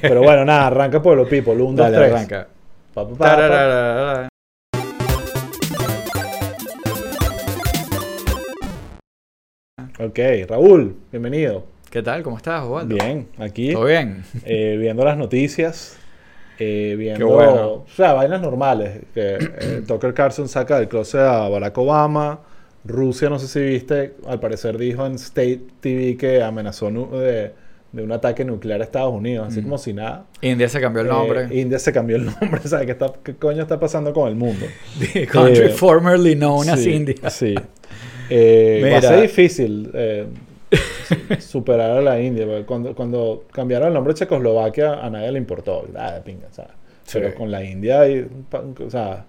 Pero bueno, nada, arranca Pueblo People. Un, dos, Dale, tres. arranca. Pa, pa, pa. Ok, Raúl, bienvenido. ¿Qué tal? ¿Cómo estás, Osvaldo? Bien, aquí ¿Todo bien? eh, viendo las noticias, eh, viendo, bueno. o sea, vainas normales. Que eh, Tucker Carlson saca del closet a Barack Obama. Rusia, no sé si viste, al parecer dijo en State TV que amenazó de, de un ataque nuclear a Estados Unidos, así Mm. como si nada. India se cambió el nombre. Eh, India se cambió el nombre, ¿sabes? ¿Qué, está- qué coño está pasando con el mundo? The country eh, formerly known as India. Sí. Eh, va a ser difícil eh, superar a la India. porque Cuando, cuando cambiaron el nombre de Checoslovaquia, a nadie le importó. Pinga, ¿sabes? Pero con la India, o sea,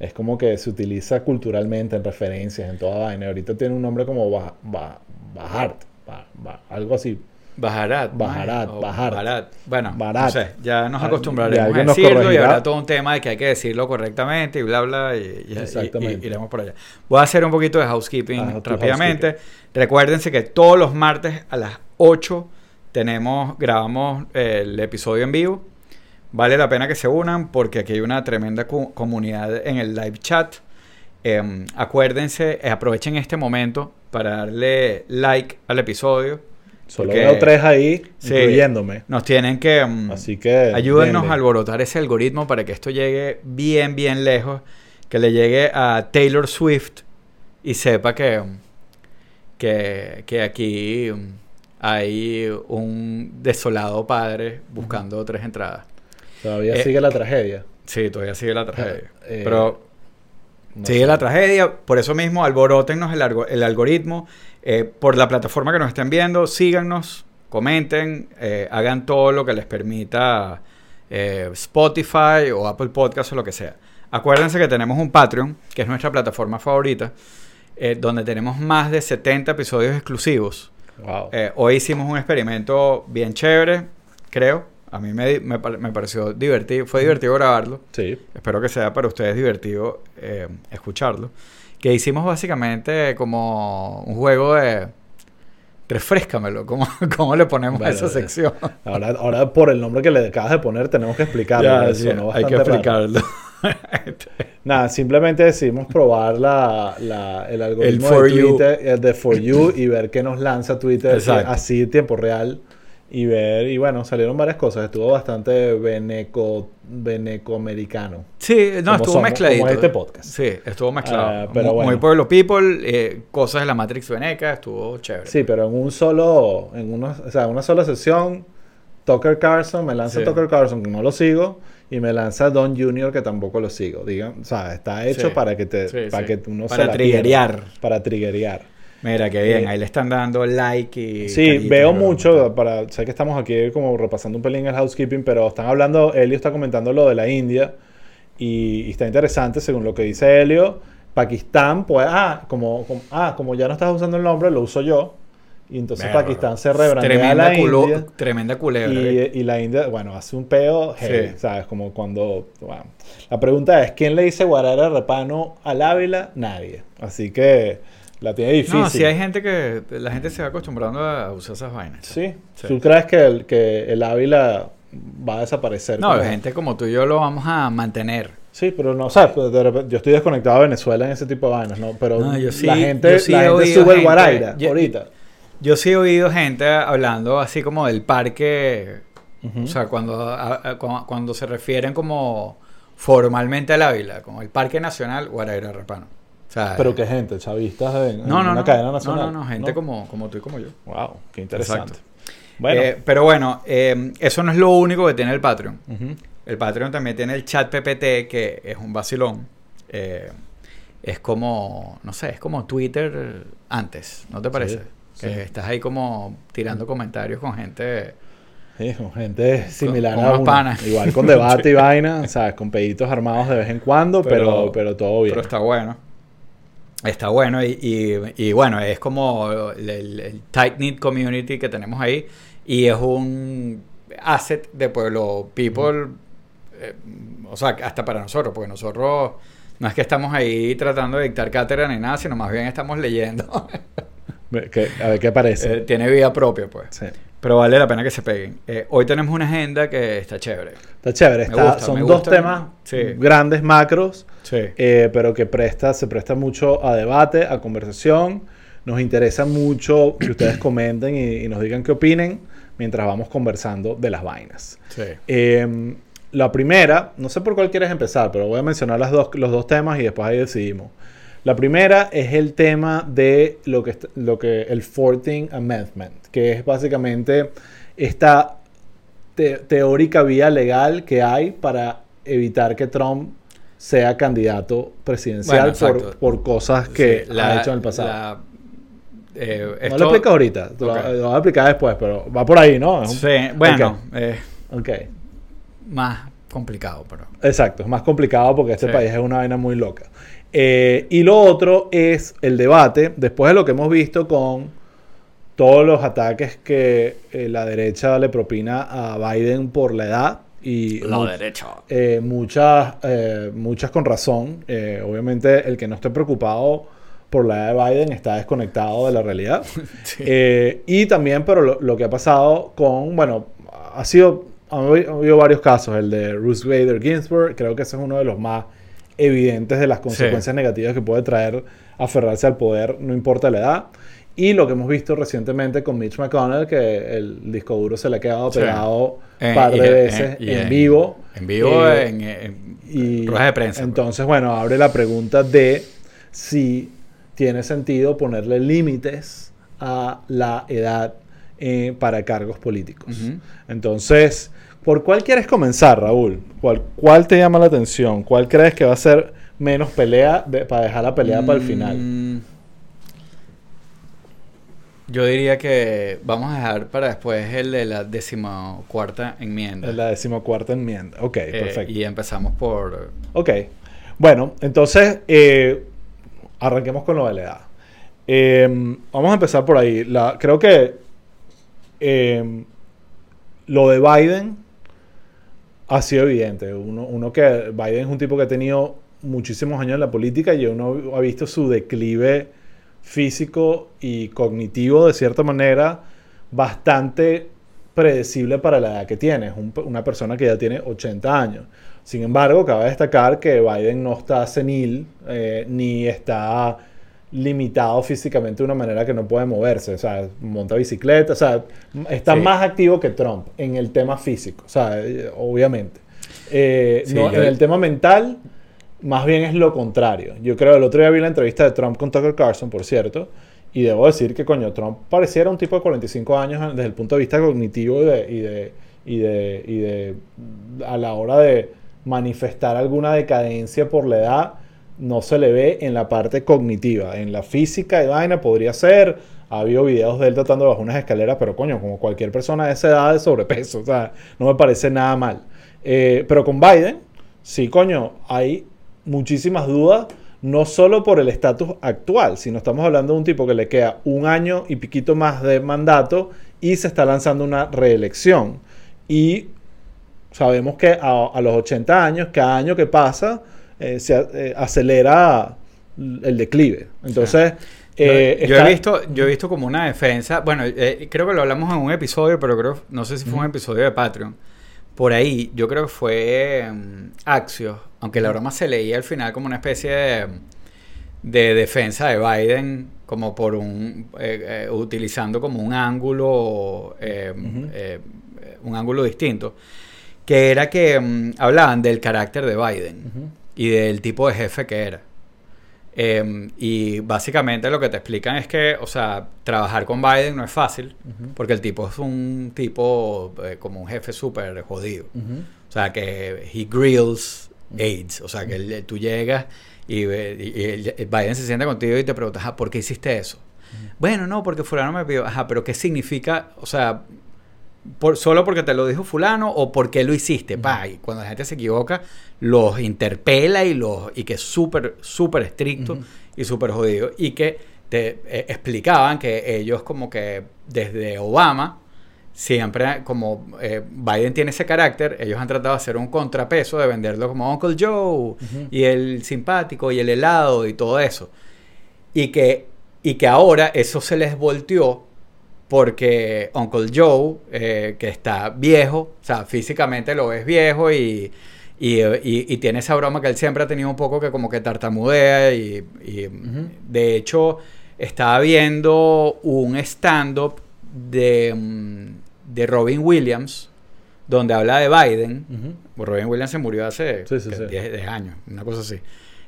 es como que se utiliza culturalmente en referencias, en toda vaina. Ahorita tiene un nombre como Ba- Ba- Bajart, Ba- Ba- algo así. Bajarat. Bajarat, ¿no? O Bajar. Barat. Bueno, Barat. no sé, ya nos acostumbraremos ya a nos decirlo y habrá todo un tema de que hay que decirlo correctamente y bla, bla, y, Exactamente. y iremos por allá. Voy a hacer un poquito de housekeeping Ah, rápidamente. Recuérdense que todos los martes a las 8 tenemos, grabamos el episodio en vivo. Vale la pena que se unan porque aquí hay una tremenda comunidad en el live chat. Em, acuérdense, eh, aprovechen este momento para darle like al episodio. Solo veo tres ahí, Sí. incluyéndome. Nos tienen que... em, Así que. Ayúdennos denle. a alborotar ese algoritmo para que esto llegue bien, bien lejos. Que le llegue a Taylor Swift y sepa que, que, que aquí um, hay un desolado padre buscando tres entradas. Todavía Eh, sigue la tragedia. Sí, todavía sigue la tragedia. Eh, Pero No sigue sé. la tragedia. Por eso mismo, alborótennos el, algo- el algoritmo. eh, por la plataforma que nos estén viendo, síganos, comenten, eh, hagan todo lo que les permita eh, Spotify o Apple Podcast o lo que sea. Acuérdense que tenemos un Patreon, que es nuestra plataforma favorita, donde tenemos más de 70 episodios exclusivos. Wow. Hoy hicimos un experimento bien chévere, creo. A mí me, me me pareció divertido, fue divertido grabarlo. Sí. Espero que sea para ustedes divertido eh, escucharlo. Que hicimos básicamente como un juego de... Refrescamelo, ¿cómo, cómo le ponemos a Bueno, esa eh, sección? Ahora, ahora por el nombre que le acabas de poner tenemos que explicarlo. Ya, sí, sonó hay que explicarlo. Nada, simplemente decidimos probar la, la- el algoritmo For de You. Twitter, el de For You, y ver qué nos lanza Twitter Exacto. así en tiempo real. Y ver, y bueno, salieron varias cosas. Estuvo bastante veneco, venecoamericano. Sí, no, estuvo somos, mezcladito. como este podcast. Sí, estuvo mezclado. Ah, pero Mu- bueno. Muy Pueblo People, eh, cosas de la Matrix Veneca, estuvo chévere. Sí, pero en un solo, en una, o sea, una sola sesión, Tucker Carlson, me lanza Sí. Tucker Carlson, que no lo sigo, y me lanza Don Jr., que tampoco lo sigo. Digan, o sea, está hecho Sí. para que te, Sí, para que uno Para se la triggerear. pierda. Para triggerear. Mira, qué bien, ahí le están dando like y... Sí, caritas, veo mucho, para, sé que estamos aquí como repasando un pelín el housekeeping, pero están hablando, Helio está comentando lo de la India y, y está interesante según lo que dice Helio. Pakistán, pues, ah como, como- ah, como ya no estás usando el nombre, lo uso yo. Y entonces Verga. Pakistán se rebrandea a Tremenda, la culo- India. tremenda culebra. ¿eh? Y, y la India, bueno, hace un peo, heavy, Sí. ¿sabes? Como cuando... bueno. La pregunta es, ¿quién le dice Guarara Repano al Ávila? Nadie. Así que la tiene difícil. No, sí hay gente que... La gente se va acostumbrando a usar esas vainas. Sí. Sí. ¿Tú crees que el, que el Ávila va a desaparecer? No, como- gente como tú y yo lo vamos a mantener. Sí, pero no, o sea, pues, de repente- yo estoy desconectado de Venezuela en ese tipo de vainas, ¿no? Pero No, yo sí- la gente, yo sí la gente sube el gente- Guaraira yo- ahorita. Yo sí he oído gente hablando así como del parque... O sea, cuando, a- a- cu- cuando se refieren como formalmente al Ávila, como el Parque Nacional Guaraira Repano. Sea, pero qué gente, chavistas en, en no, no, una no, cadena no, nacional. no, no, gente Como, como tú y como yo. Wow, qué interesante. Exacto. Bueno. Eh, pero bueno, eh, eso no es lo único que tiene el Patreon. ujú. El Patreon también tiene el chat PPT, que es un vacilón. Eh, es como, no sé, es como Twitter antes, ¿no te parece? sí. Que estás ahí como tirando comentarios con gente. Sí, con gente similar con a unos uno. panas. Igual con debate y vaina, ¿sabes? Con peditos armados de vez en cuando, pero, pero, todo bien. Pero está bueno. Está bueno y, y- y bueno, es como el, el- el tight knit community que tenemos ahí y es un asset de Pueblo People, eh, o sea, hasta para nosotros, porque nosotros no es que estamos ahí tratando de dictar cátedra ni nada, sino más bien estamos leyendo. A ver qué parece. Eh, tiene vida propia, pues. Sí. Pero vale la pena que se peguen. Eh, hoy tenemos una agenda que está chévere. Está chévere. Está- gusta, son dos gusta. temas Sí. grandes, macros, Sí. eh, pero que presta, se presta mucho a debate, a conversación. Nos interesa mucho que ustedes comenten y, y nos digan qué opinen mientras vamos conversando de las vainas. Sí. Eh, la primera, no sé por cuál quieres empezar, pero voy a mencionar las dos, los dos temas y después ahí decidimos. La primera es el tema de lo que, lo que el 14th Amendment, que es básicamente esta te- teórica vía legal que hay para evitar que Trump sea candidato presidencial Bueno, por, por cosas que Sí, ha hecho en el pasado. la- eh, no lo explico ahorita, lo, lo voy a explicar después, pero va por ahí, ¿no? Un- Sí, bueno, eh, Ok. más complicado, pero. Exacto, es más complicado porque este Sí. país es una vaina muy loca. Eh, y lo otro es el debate, después de lo que hemos visto con todos los ataques que eh, la derecha le propina a Biden por la edad y mu- derecha. eh, muchas, muchas con razón. Obviamente el que no esté preocupado por la edad de Biden está desconectado de la realidad. Sí. Y también, pero lo, lo que ha pasado con, bueno, ha sido, ha habido varios casos, el de Ruth Bader Ginsburg, creo que ese es uno de los más evidentes de las consecuencias negativas que puede traer aferrarse al poder, no importa la edad. Y lo que hemos visto recientemente con Mitch McConnell, que el disco duro se le ha quedado Sí. pegado Eh, un par de eh, veces y en vivo. En vivo, Eh, en, en y ruedas de prensa. pues. Entonces, bueno, abre la pregunta de si tiene sentido ponerle límites a la edad eh, para cargos políticos. Ujú. Entonces, ¿por cuál quieres comenzar, Raúl? ¿Cuál, cuál te llama la atención? ¿Cuál crees que va a ser menos pelea de- para dejar la pelea para el final? Mm, Yo diría que vamos a dejar para después el de la decimocuarta enmienda. En la decimocuarta enmienda. Ok, Eh, perfecto. y empezamos por... Ok. Bueno, entonces eh, arranquemos con lo de la edad. Eh, vamos a empezar por ahí. La, creo que lo de Biden ha sido evidente. Uno, uno que Biden es un tipo que ha tenido muchísimos años en la política y uno ha visto su declive físico y cognitivo de cierta manera bastante predecible para la edad que tiene. Es un- una persona que ya tiene 80 años. Sin embargo, cabe destacar que Biden no está senil eh, ni está limitado físicamente de una manera que no puede moverse. O sea, monta bicicleta, o sea, está Sí. más activo que Trump en el tema físico, o sea, eh, obviamente. Eh, Sí, no, yo- en el tema mental, más bien es lo contrario. Yo creo, el otro día vi la entrevista de Trump con Tucker Carlson, por cierto, y debo decir que, coño, Trump pareciera un tipo de 45 años desde el punto de vista cognitivo y de, y de, y de, y de a la hora de manifestar alguna decadencia por la edad, no se le ve en la parte cognitiva. En la física y vaina podría ser. Ha habido videos de él tratando de bajar unas escaleras, pero coño, como cualquier persona de esa edad de sobrepeso, o sea, no me parece nada mal. Eh, pero con Biden, sí, coño, hay muchísimas dudas, no solo por el estatus actual, sino estamos hablando de un tipo que le queda un año y piquito más de mandato y se está lanzando una reelección. Y sabemos que a los 80 años, cada año que pasa, eh, se eh, acelera el declive. Entonces, Yo, eh, yo está- he visto, yo he visto como una defensa, bueno, creo que lo hablamos en un episodio, pero creo, no sé si fue un episodio de Patreon. Por ahí, yo creo que fue mm, Axios, aunque la broma se leía al final como una especie de, de defensa de Biden, como por un, eh, eh, utilizando como un ángulo, eh, eh, un ángulo distinto, que era que mm, hablaban del carácter de Biden. Y del tipo de jefe que era. Eh, y básicamente lo que te explican es que, o sea, trabajar con Biden no es fácil, porque el tipo es un tipo eh, como un jefe súper jodido. O sea, que he grills aides. O sea, que él- tú llegas y, el Biden se sienta contigo y te pregunta, "Ajá, ¿por qué hiciste eso? Bueno, no, porque fulano me pidió, ajá, pero ¿qué significa? O sea, por, solo porque te lo dijo fulano o por qué lo hiciste. Pa, y cuando la gente se equivoca, los interpela y los y que es súper, súper estricto y súper jodido. Y que te eh, explicaban que ellos como que desde Obama, siempre como eh, Biden tiene ese carácter, ellos han tratado de hacer un contrapeso, de venderlo como Uncle Joe y el simpático y el helado y todo eso. Y que, y que ahora eso se les volteó porque Uncle Joe, eh, que está viejo, o sea, físicamente lo ves viejo y, y, y- y tiene esa broma que él siempre ha tenido un poco que como que tartamudea y, y, de hecho estaba viendo un stand-up de, mm, de Robin Williams donde habla de Biden. Robin Williams se murió hace Sí, sí, que, sí. 10, 10 años, una cosa así.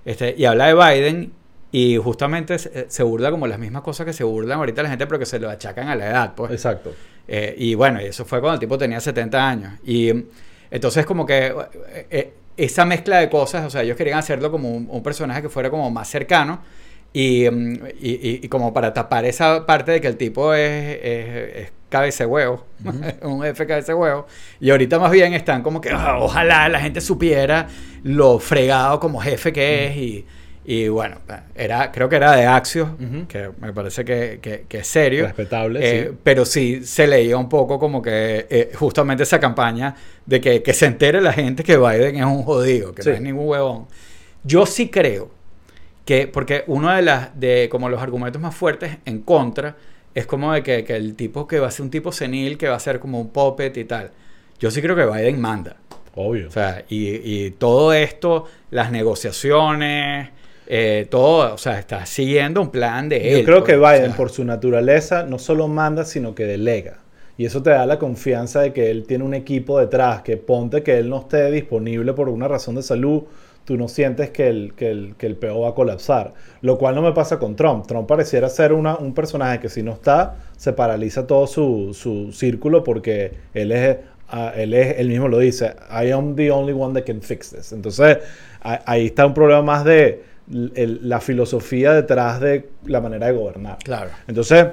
Este, y habla de Biden y justamente se, se burla como las mismas cosas que se burlan ahorita la gente, pero que se lo achacan a la edad. Pues. Exacto. Eh, y bueno, y eso fue cuando el tipo tenía 70 años. Y mm, entonces como que eh, eh, esa mezcla de cosas, o sea, ellos querían hacerlo como un, un personaje que fuera como más cercano. Y, mm, y, y- y como para tapar esa parte de que el tipo es, es, es cabeza huevo, un jefe cabeza huevo. Y ahorita más bien están como que "Ah, ojalá la gente supiera lo fregado como jefe que es. Y, y bueno, era, creo que era de Axios, que me parece que, que- que es serio. Respetable, Eh, sí. Pero sí se leía un poco como que eh, justamente esa campaña de que, que se entere la gente que Biden es un jodido, que Sí. no es ningún huevón. Yo sí creo que, porque uno de las, de como los argumentos más fuertes en contra es como de que, que el tipo que va a ser un tipo senil, que va a ser como un puppet y tal. Yo sí creo que Biden manda. Obvio. O sea, y, y todo esto, las negociaciones, eh, todo, o sea, está siguiendo un plan de él. Yo creo que pues, o Biden, sea. por su naturaleza, no solo manda, sino que delega. Y eso te da la confianza de que él tiene un equipo detrás, que ponte que él no esté disponible por una razón de salud, tú no sientes que el, que el, que el PO va a colapsar. Lo cual no me pasa con Trump. Trump pareciera ser una- un personaje que si no está, se paraliza todo su, su círculo porque él es, ah, él es, él mismo lo dice, I am the only one that can fix this. Entonces, a- ahí está un problema más de el- la filosofía detrás de la manera de gobernar. Claro. Entonces,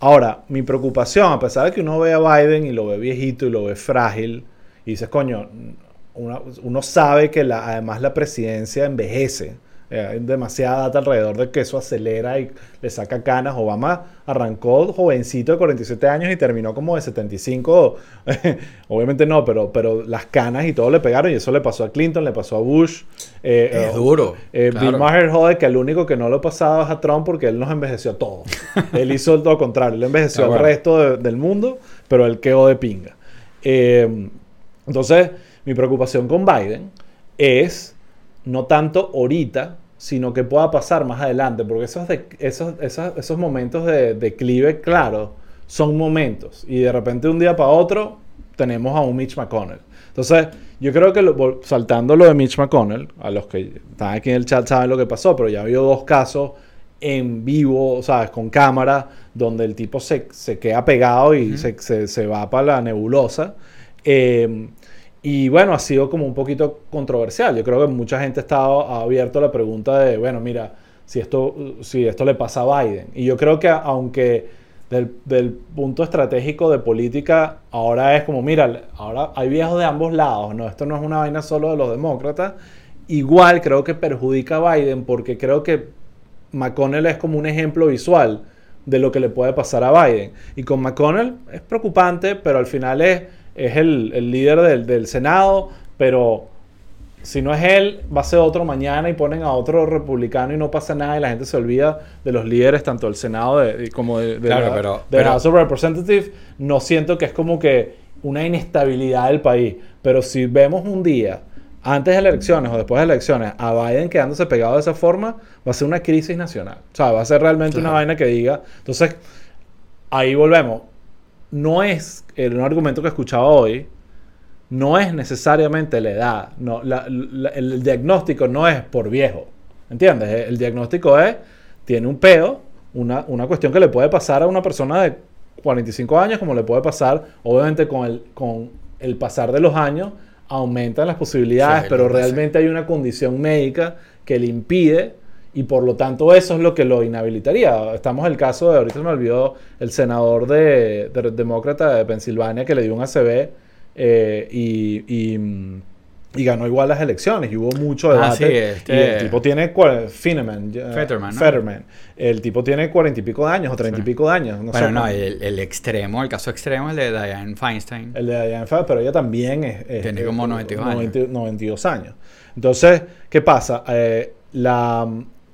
ahora, mi preocupación, a pesar de que uno ve a Biden y lo ve viejito y lo ve frágil, y dices, coño, uno, uno sabe que la, además la presidencia envejece. Eh, Hay demasiada data alrededor de que eso acelera y le saca canas. Obama arrancó jovencito de 47 años y terminó como de 75. Obviamente no, pero, pero las canas y todo le pegaron y eso le pasó a Clinton, le pasó a Bush. Eh, Es eh, duro, claro. Bill Maher jode que el único que no lo pasaba es a Trump porque él nos envejeció a todos. él hizo todo lo contrario, él envejeció Ah, al resto de- del mundo, pero él quedó de pinga. Entonces, mi preocupación con Biden es no tanto ahorita, sino que pueda pasar más adelante, porque esos, de- esos, esos, esos momentos de declive, claro, son momentos. Y de repente de un día para otro tenemos a un Mitch McConnell. Entonces, yo creo que lo- saltando lo de Mitch McConnell, a los que están aquí en el chat saben lo que pasó, pero ya ha habido dos casos en vivo, ¿sabes? Con cámara, donde el tipo se, se queda pegado y se, se- se va para la nebulosa. Eh, y bueno, ha sido como un poquito controversial. Yo creo que mucha gente ha abierto a la pregunta de, bueno, mira, si esto, si esto le pasa a Biden. Y yo creo que aunque del, del punto estratégico de política, ahora es como, mira, ahora hay viejos de ambos lados, ¿no? Esto no es una vaina solo de los demócratas. Igual creo que perjudica a Biden porque creo que McConnell es como un ejemplo visual de lo que le puede pasar a Biden. Y con McConnell es preocupante, pero al final es, es el, el líder del, del Senado, pero si no es él, va a ser otro mañana y ponen a otro republicano y no pasa nada y la gente se olvida de los líderes tanto del Senado de- como de, de Claro, la, pero- de pero- House of Representatives. No siento que es como que una inestabilidad del país, pero si vemos un día antes de las elecciones o después de las elecciones a Biden quedándose pegado de esa forma, va a ser una crisis nacional. O sea, va a ser realmente una vaina que diga. Entonces, ahí volvemos. No es el, un argumento que escuchaba hoy, no es necesariamente la edad. No, la- la- el diagnóstico no es por viejo. ¿Entiendes? El diagnóstico es, tiene un peo, una, una cuestión que le puede pasar a una persona de 45 años, como le puede pasar, obviamente con el, con el pasar de los años, aumentan las posibilidades, Sí, pero realmente hay una condición médica que le impide y por lo tanto eso es lo que lo inhabilitaría. Estamos en el caso de, ahorita se me olvidó, el senador de, de- demócrata de Pensilvania que le dio un ACB eh, y, y, mm, y ganó igual las elecciones y hubo mucho Ah, debate. sí, este- Y el tipo tiene ya- Fetterman, ¿no? Fetterman. El tipo tiene cuarenta y pico de años o treinta y pico de años. No Bueno, sé no, el, el extremo, el caso extremo es el de Diane Feinstein. El de Diane Feinstein, pero ella también es... es- Tiene es- como 92 años. 90 92 años. Entonces, ¿qué pasa? Eh, la,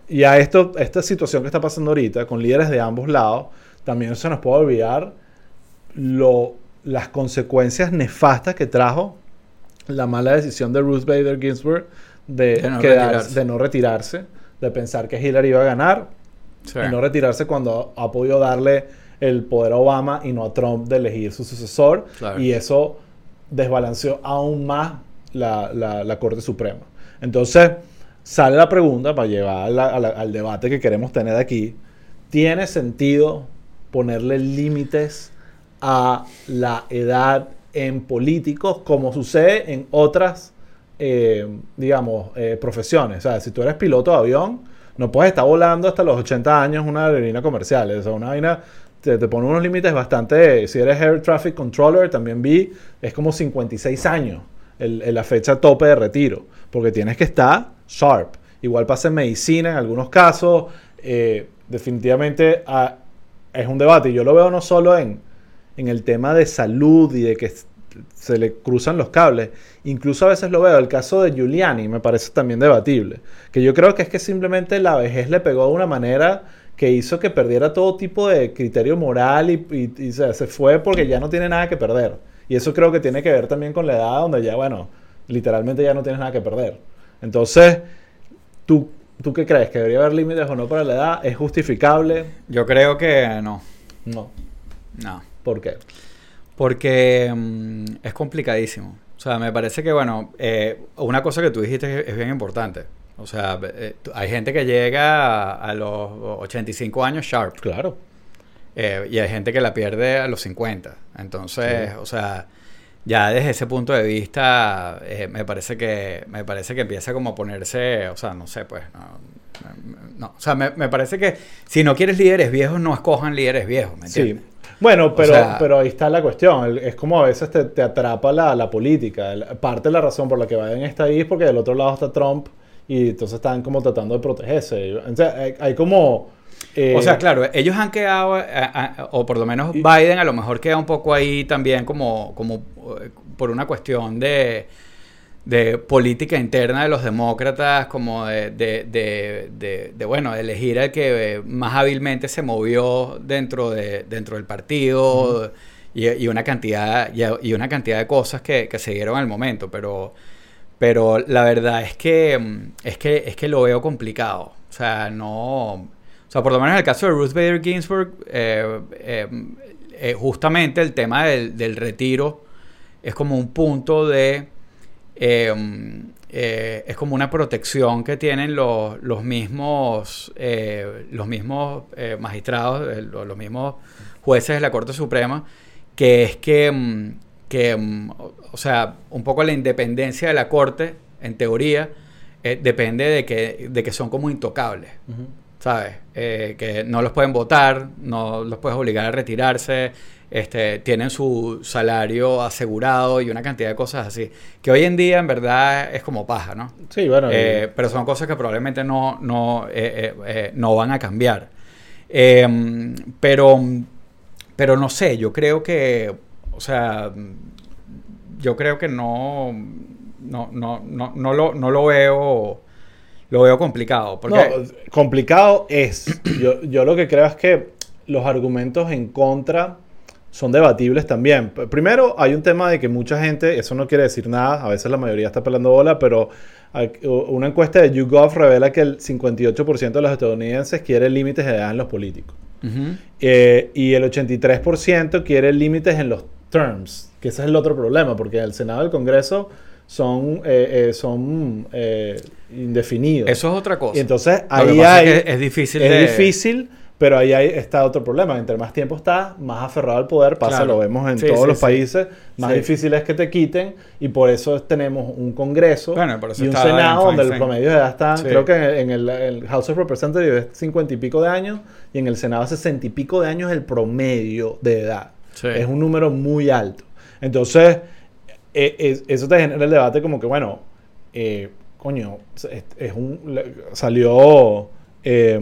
y a esto, esta situación que está pasando ahorita, con líderes de ambos lados, también se nos puede olvidar lo, las consecuencias nefastas que trajo la mala decisión de Ruth Bader Ginsburg de, De no retirarse. de no retirarse, de pensar que Hillary iba a ganar Sí. y no retirarse cuando ha podido darle el poder a Obama y no a Trump de elegir su sucesor. Claro. Y eso desbalanceó aún más la, la- la Corte Suprema. Entonces, sale la pregunta para llevar al debate que queremos tener aquí. ¿Tiene sentido ponerle límites a la edad en políticos como sucede en otras, eh, digamos, eh, profesiones? O sea, si tú eres piloto de avión, no puedes estar volando hasta los 80 años una aerolínea comercial. O sea, una vaina te, pone unos límites bastante... Si eres Air Traffic Controller, también vi, es como 56 años el- la fecha tope de retiro. Porque tienes que estar sharp. Igual pasa en medicina en algunos casos. eh, definitivamente ah, es un debate. Y yo lo veo no solo en, en el tema de salud y de que se le cruzan los cables. Incluso a veces lo veo. El caso de Giuliani me parece también debatible. Que yo creo que es que simplemente la vejez le pegó de una manera que hizo que perdiera todo tipo de criterio moral y, y- y se, se fue porque ya no tiene nada que perder. Y eso creo que tiene que ver también con la edad donde ya, bueno, literalmente ya no tienes nada que perder. Entonces, ¿tú, ¿tú qué crees? ¿Que debería haber límites o no para la edad? ¿Es justificable? Yo creo que no. No. No. ¿Por qué? Porque mm, es complicadísimo. O sea, me parece que, bueno, eh, una cosa que tú dijiste es, es bien importante. O sea, eh, hay gente que llega a, a los 85 años sharp. Claro. eh, y hay gente que la pierde a los 50. Entonces, Sí. o sea, ya desde ese punto de vista, eh, me parece que me parece que empieza como a ponerse, o sea, no sé, pues, no, no, o sea, me, me parece que si no quieres líderes viejos, no escojan líderes viejos, ¿me Sí. entiendes? Bueno, pero, sea- pero ahí está la cuestión. Es como a veces te, te atrapa la, la política. Parte de la razón por la que Biden está ahí es porque del otro lado está Trump y entonces están como tratando de protegerse. Entonces, hay, hay como... eh, O sea, claro, ellos han quedado, a- a- o por lo menos Y- Biden a lo mejor queda un poco ahí también como, como eh, por una cuestión de, de política interna de los demócratas, como de, de, de- de- de, bueno, elegir al que eh, más hábilmente se movió dentro, de, dentro del partido y, y una cantidad, y, y una cantidad de cosas que, que se dieron al momento, pero... Pero la verdad es que, mm, es que es que lo veo complicado. O sea, no. O sea, por lo menos en el caso de Ruth Bader Ginsburg, eh, eh, eh, justamente el tema del, retiro es como un punto de. es como una protección que tienen los, los mismos, los mismos magistrados, los, mismos jueces de la Corte Suprema, que es que, mm, que mm, o, sea, un poco la independencia de la Corte, en teoría, depende de que, de que son como intocables. ¿Sabes? Eh, que no los pueden votar, no los puedes obligar a retirarse, este, tienen su salario asegurado y una cantidad de cosas así. Que hoy en día en verdad es como paja, ¿no? Sí, bueno. Eh, pero son cosas que probablemente no, no, eh, eh, eh, no van a cambiar. Eh, pero, pero no sé, yo creo que, o sea, yo creo que no, no, no, no, no, lo, no lo veo, lo veo complicado. Porque, No, complicado es. Yo, yo lo que creo es que los argumentos en contra son debatibles también. Primero, hay un tema de que mucha gente, eso no quiere decir nada, a veces la mayoría está pelando bola, pero una encuesta de YouGov revela que el 58% de los estadounidenses quiere límites de edad en los políticos. Ujú. Eh, y el 83% quiere límites en los terms, que ese es el otro problema, porque el Senado y el Congreso son, eh, eh, son eh, indefinidos. Eso es otra cosa. Y entonces ahí hay, es que es difícil es de- difícil, pero ahí hay, está otro problema. Entre más tiempo estás, más aferrado al poder pasa, Claro. lo vemos en Sí, todos sí, los sí. países, más difícil es que te quiten y por eso tenemos un Congreso Bueno, y un Senado donde el promedio de edad está, creo que en el, en el- el House of Representatives es 50 y pico de años y en el Senado 60 y pico de años el promedio de edad. Sí. Es un número muy alto. Entonces, eh, es- eso te genera el debate como que, bueno, eh, coño, es, es un, salió eh,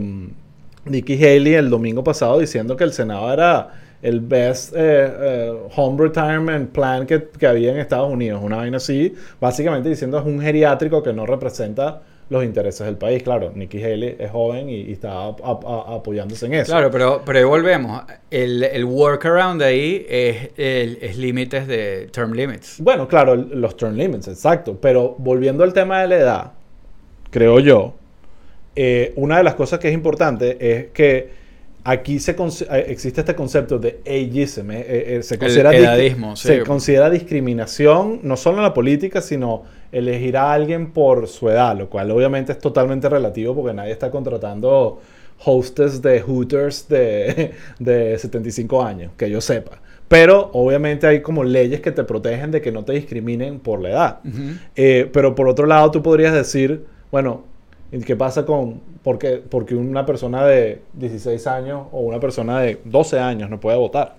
Nikki Haley el domingo pasado diciendo que el Senado era el best eh, eh, home retirement plan que, que había en Estados Unidos. Una vaina así, básicamente diciendo es un geriátrico que no representa los intereses del país. Claro, Nikki Haley es joven y, y está ap- ap- a- apoyándose en eso. Claro, pero, pero ahí volvemos. El, el workaround ahí es, el- es límites de term limits. Bueno, claro, los term limits, exacto. Pero volviendo al tema de la edad, creo yo, eh, una de las cosas que es importante es que aquí se eh, existe este concepto de ageism. eh, eh, eh, se, considera edadismo, sí. se considera discriminación no solo en la política, sino elegir a alguien por su edad, lo cual obviamente es totalmente relativo porque nadie está contratando hostes de Hooters de, de 75 años, que yo sepa. Pero obviamente hay como leyes que te protegen de que no te discriminen por la edad. Pero por otro lado, tú podrías decir, bueno, ¿y ¿qué pasa con porque, porque una persona de 16 años o una persona de 12 años no puede votar?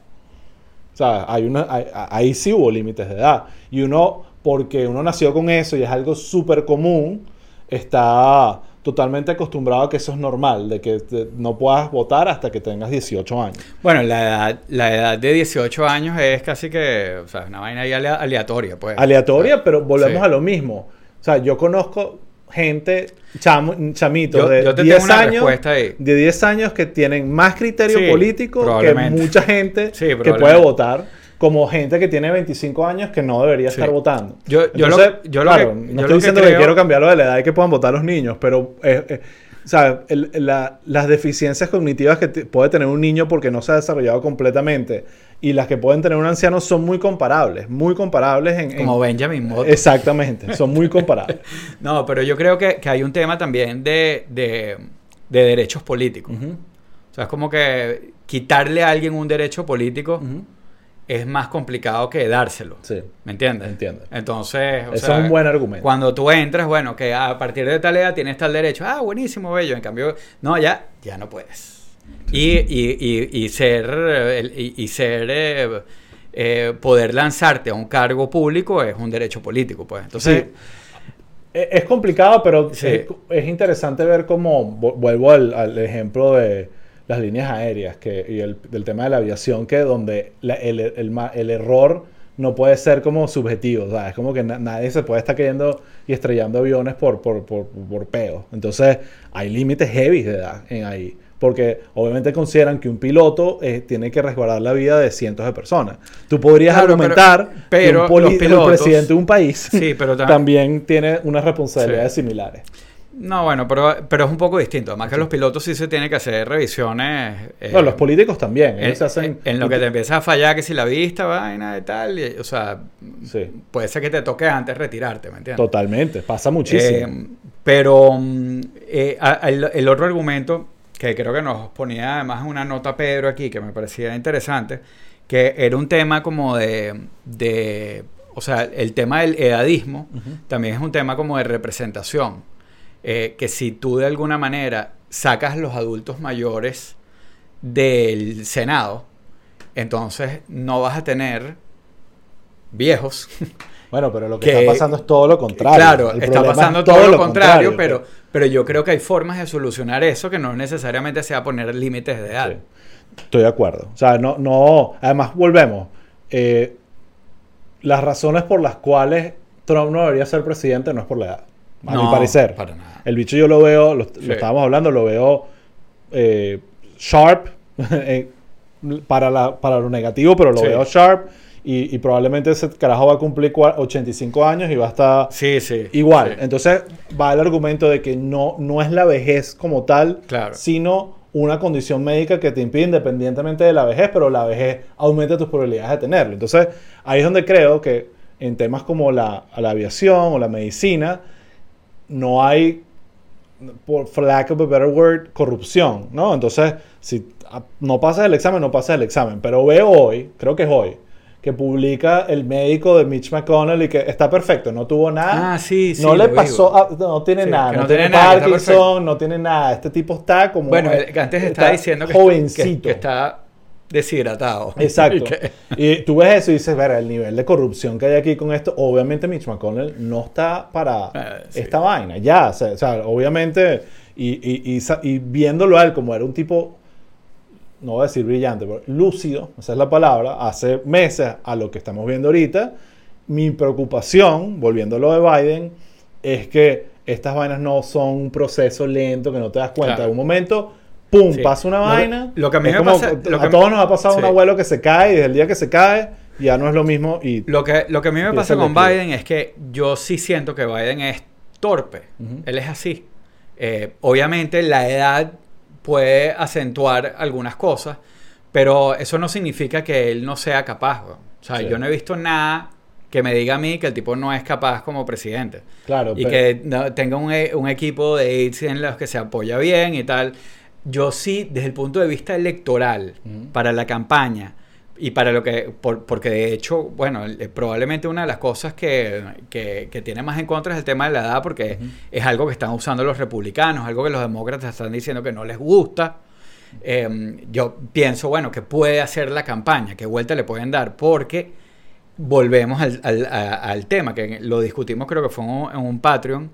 O sea, hay una, hay- ahí sí hubo límites de edad. Y uno, porque uno nació con eso y es algo súper común, está totalmente acostumbrado a que eso es normal, de que te- no puedas votar hasta que tengas 18 años. Bueno, la edad, la edad de 18 años es casi que, o sea, una vaina ahí alea- aleatoria, pues. Aleatoria, pero volvemos sí. a lo mismo. O sea, yo conozco gente, chamo, chamitos Yo- de yo te 10 tengo una años, de 10 años que tienen más criterio Sí, político que mucha gente Sí, que puede votar, como gente que tiene 25 años que no debería Sí. estar votando. Yo- yo Entonces, lo- yo lo que- no estoy lo que diciendo que, creo- quiero cambiarlo de la edad y que puedan votar los niños, pero eh, eh, el- la- las deficiencias cognitivas que puede tener un niño porque no se ha desarrollado completamente y las que pueden tener un anciano son muy comparables, muy comparables en... en- Como Benjamin Button. Exactamente, son muy comparables. No, pero yo creo que, que hay un tema también de, de, de derechos políticos. O sea, es como que quitarle a alguien un derecho político es más complicado que dárselo. Sí, ¿Me entiendes? Entiendo. Entonces, o eso sea, es un buen argumento. Cuando tú entras, bueno, que a partir de tal edad tienes tal derecho. Ah, buenísimo, bello. En cambio, no, ya, ya no puedes. Y, y, y, y ser, y, ser, eh, eh, poder lanzarte a un cargo público es un derecho político, pues. Entonces, Sí. E- Es complicado, pero Sí. es, es interesante ver cómo, vu- vuelvo al, al ejemplo de las líneas aéreas que, y el, del tema de la aviación, que donde la- el, el el error no puede ser como subjetivo, o sea, es como que na- nadie se puede estar cayendo y estrellando aviones por, por, por, por peo. Entonces, hay límites heavy de edad en ahí. Porque obviamente consideran que un piloto eh, tiene que resguardar la vida de cientos de personas. Tú podrías Claro, argumentar pero que un poli- los pilotos- el presidente de un país Sí, pero tam- también tiene unas responsabilidades similares. no, bueno, pero, pero es un poco distinto. Además que los pilotos sí se tienen que hacer revisiones. eh, no, los políticos también. en, Ellos se hacen, en- en lo que te empiezas a fallar, que si la vista, vaina y tal. y- o sea, Sí, puede ser que te toque antes retirarte, ¿me entiendes? totalmente. Pasa muchísimo. Eh, pero mm, eh, el otro argumento que creo que nos ponía además una nota Pedro aquí que me parecía interesante, que era un tema como de, de o sea, el tema del edadismo también es un tema como de representación, Eh, que si tú de alguna manera sacas los adultos mayores del Senado, entonces no vas a tener viejos Bueno, pero lo que, que- está pasando es todo lo contrario. Claro, El está es pasando todo, lo contrario, pero, pero yo creo que hay formas de solucionar eso que no necesariamente sea poner límites de edad. Sí, estoy de acuerdo. O sea, no, no. Además, volvemos. Eh, las razones por las cuales Trump no debería ser presidente no es por la edad. A mi parecer. para nada. El bicho yo lo veo, lo, Sí. lo estábamos hablando, lo veo eh, sharp eh, para, la, para lo negativo, pero lo Sí. veo sharp. Y, y probablemente ese carajo va a cumplir cua- 85 años y va a estar Sí, sí. igual. sí. Entonces va el argumento de que no, no es la vejez como tal, Claro. sino una condición médica que te impide independientemente de la vejez, pero la vejez aumenta tus probabilidades de tenerlo. Entonces ahí es donde creo que en temas como la, la aviación o la medicina, no hay, por for lack of a better word, corrupción, ¿no? Entonces, si no pasas el examen, no pasas el examen. Pero veo hoy, creo que es hoy, que publica el médico de Mitch McConnell y que está perfecto, no tuvo nada. Ah, sí, sí. no le pasó, a- no tiene Sí, nada, no, no tiene, nada, Parkinson, no tiene nada. Este tipo está como. Bueno, eh, el antes estaba diciendo que, jovencito. que- que está deshidratado. Exacto. Y tú ves eso y dices, ver, el nivel de corrupción que hay aquí con esto, obviamente Mitch McConnell no está para Ah, sí. esta vaina, ya, o sea, obviamente, y, y, y sa- y viéndolo a él como era un tipo, no voy a decir brillante, pero lúcido, esa es la palabra, hace meses a lo que estamos viendo ahorita, mi preocupación, volviendo a lo de Biden, es que estas vainas no son un proceso lento que no te das cuenta. Claro. En un momento, ¡pum! Sí. pasa una vaina. lo que a mí Es me como- pasa- lo a que- todos nos ha pasado un abuelo que se cae y desde el día que se cae ya no es lo mismo. Y Lo que, lo que a mí me pasa con. Biden es que yo sí siento que Biden es torpe. Él es así. Eh, obviamente la edad puede acentuar algunas cosas, pero eso no significa que él no sea capaz. O sea, Sí. yo no he visto nada que me diga a mí que el tipo no es capaz como presidente. claro, y pero- que no- tenga un, e- un equipo de aides en los que se apoya bien y tal. Yo sí, desde el punto de vista electoral, para la campaña y para lo que, por- porque de hecho, bueno, eh, probablemente una de las cosas que, que- que tiene más en contra es el tema de la edad, porque es algo que están usando los republicanos, algo que los demócratas están diciendo que no les gusta. Eh, yo pienso, bueno, que puede hacer la campaña, qué vuelta le pueden dar, porque volvemos al, al- a- al tema, que lo discutimos creo que fue en un, en un Patreon,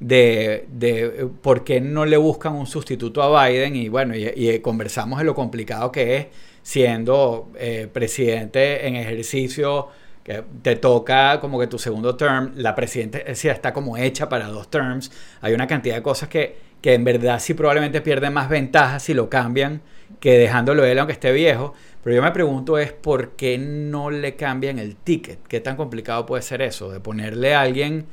de, de eh, por qué no le buscan un sustituto a Biden y bueno, y, y conversamos de lo complicado que es siendo eh, presidente en ejercicio, que te toca como que tu segundo term, la presidencia está como hecha para dos terms, hay una cantidad de cosas que, que en verdad sí probablemente pierden más ventajas si lo cambian que dejándolo él aunque esté viejo. Pero yo me pregunto es por qué no le cambian el ticket. ¿Qué tan complicado puede ser eso? De ponerle a alguien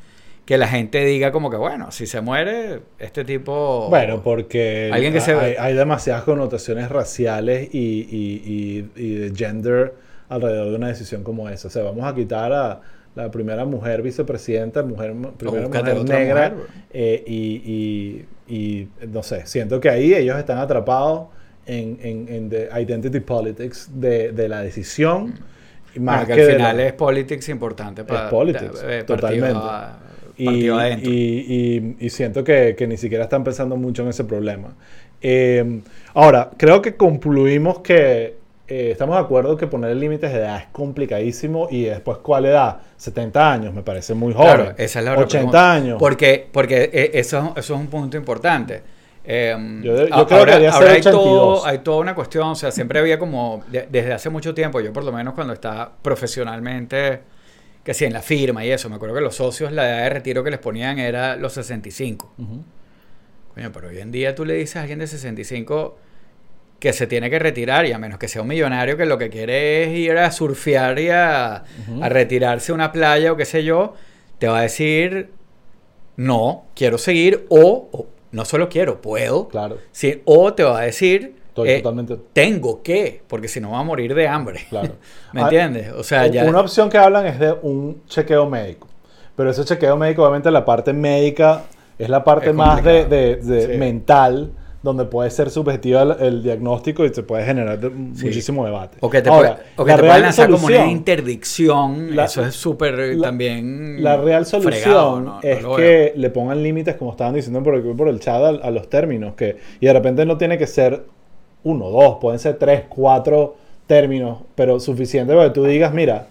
que la gente diga como que, bueno, si se muere, este tipo... Bueno, porque Alguien que se- hay, hay demasiadas connotaciones raciales y, y- y- y de gender alrededor de una decisión como esa. O sea, vamos a quitar a la primera mujer vicepresidenta, mujer, primera mujer negra, mujer, eh, y, no sé, siento que ahí ellos están atrapados en, en, en the identity politics de, de la decisión. Bueno, Más que, que al final la- es politics importante para... politics, eh, totalmente. A- y, y- y- siento que, que ni siquiera están pensando mucho en ese problema. Eh, ahora, creo que concluimos que eh, estamos de acuerdo que poner límites de edad es complicadísimo y después cuál edad, 70 años, me parece muy joven. Claro, esa es la otra 80 pregunta. años. Porque, porque eh, eso, eso es un punto importante. Eh, Yo yo a- creo que ahora, debería ser ahora hay, 82. todo- hay toda una cuestión, o sea, siempre había como, de- desde hace mucho tiempo, yo por lo menos cuando estaba profesionalmente, que sí, en la firma y eso, me acuerdo que los socios, la edad de retiro que les ponían era los 65. Ujú. Coño, pero hoy en día tú le dices a alguien de 65 que se tiene que retirar, y a menos que sea un millonario que lo que quiere es ir a surfear y a, a retirarse a una playa o qué sé yo, te va a decir, no, quiero seguir, o, o no solo quiero, puedo. Claro, Sí, o te va a decir, estoy eh, totalmente... tengo que, porque si no va a morir de hambre. Claro. ¿Me Ah, entiendes? O sea, ya... Una opción que hablan es de un chequeo médico. Pero ese chequeo médico, obviamente, la parte médica es la parte Es más de, de- de Sí. mental, donde puede ser subjetiva el, el diagnóstico y se puede generar de- Sí. muchísimo debate. O que te, Ahora, puede- o que la te real puedan lanzar como una solución- interdicción. La- eso es súper eh, también. La real solución fregado, ¿no? No es que le pongan límites, como estaban diciendo por el, por el chat, a, a los términos. Que, y de repente no tiene que ser uno, dos, pueden ser tres, cuatro términos, pero suficiente para que tú digas, mira,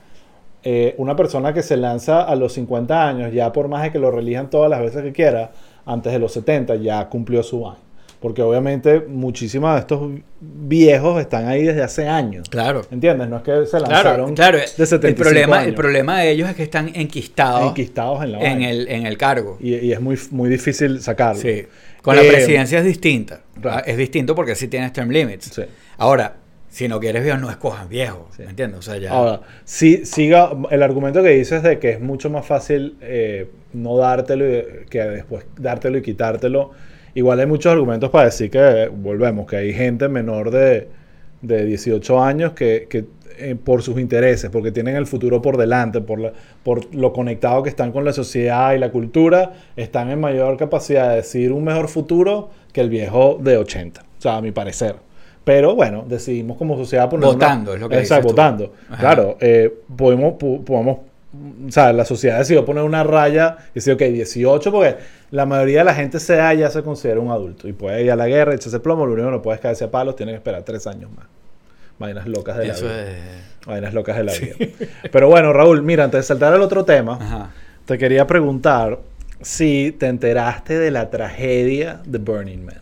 eh, una persona que se lanza a los 50 años, ya por más de que lo relijan todas las veces que quiera, antes de los 70 ya cumplió su año. Porque obviamente muchísimos de estos viejos están ahí desde hace años. Claro. ¿Entiendes? No es que se Claro, lanzaron claro. de 75 el, problema, años el problema de ellos es que están enquistados enquistados en la en el, en el cargo. Y, y es muy, muy difícil sacarlo. Sí. Con la Eh, presidencia es distinta. claro. Es distinto porque sí tienes term limits. Sí. Ahora, si no quieres viejo, no escojas viejo. Sí. ¿Me entiendes? O sea, ya. Ahora, si siga el argumento que dices de que es mucho más fácil eh, no dártelo y- que después dártelo y quitártelo. Igual hay muchos argumentos para decir que, volvemos, que hay gente menor de, de 18 años que, que, eh, por sus intereses, porque tienen el futuro por delante, por, la- por lo conectado que están con la sociedad y la cultura, están en mayor capacidad de decir un mejor futuro que el viejo de 80. O sea, a mi parecer. Pero bueno, decidimos como sociedad poner una- Votando, es lo que Exacto, votando. Ajá. Claro, eh, podemos, podemos, o sea, la sociedad decidió poner una raya y decir, ok, 18, porque la mayoría de la gente se da ya se considera un adulto y puede ir a la guerra, echarse plomo, lo único que no puedes caerse a palos, tienes que esperar tres años más. Vainas locas de la Eso vida. es. Vainas locas de la vida. Pero bueno, Raúl, mira, antes de saltar al otro tema, Ajá. te quería preguntar si te enteraste de la tragedia de Burning Man.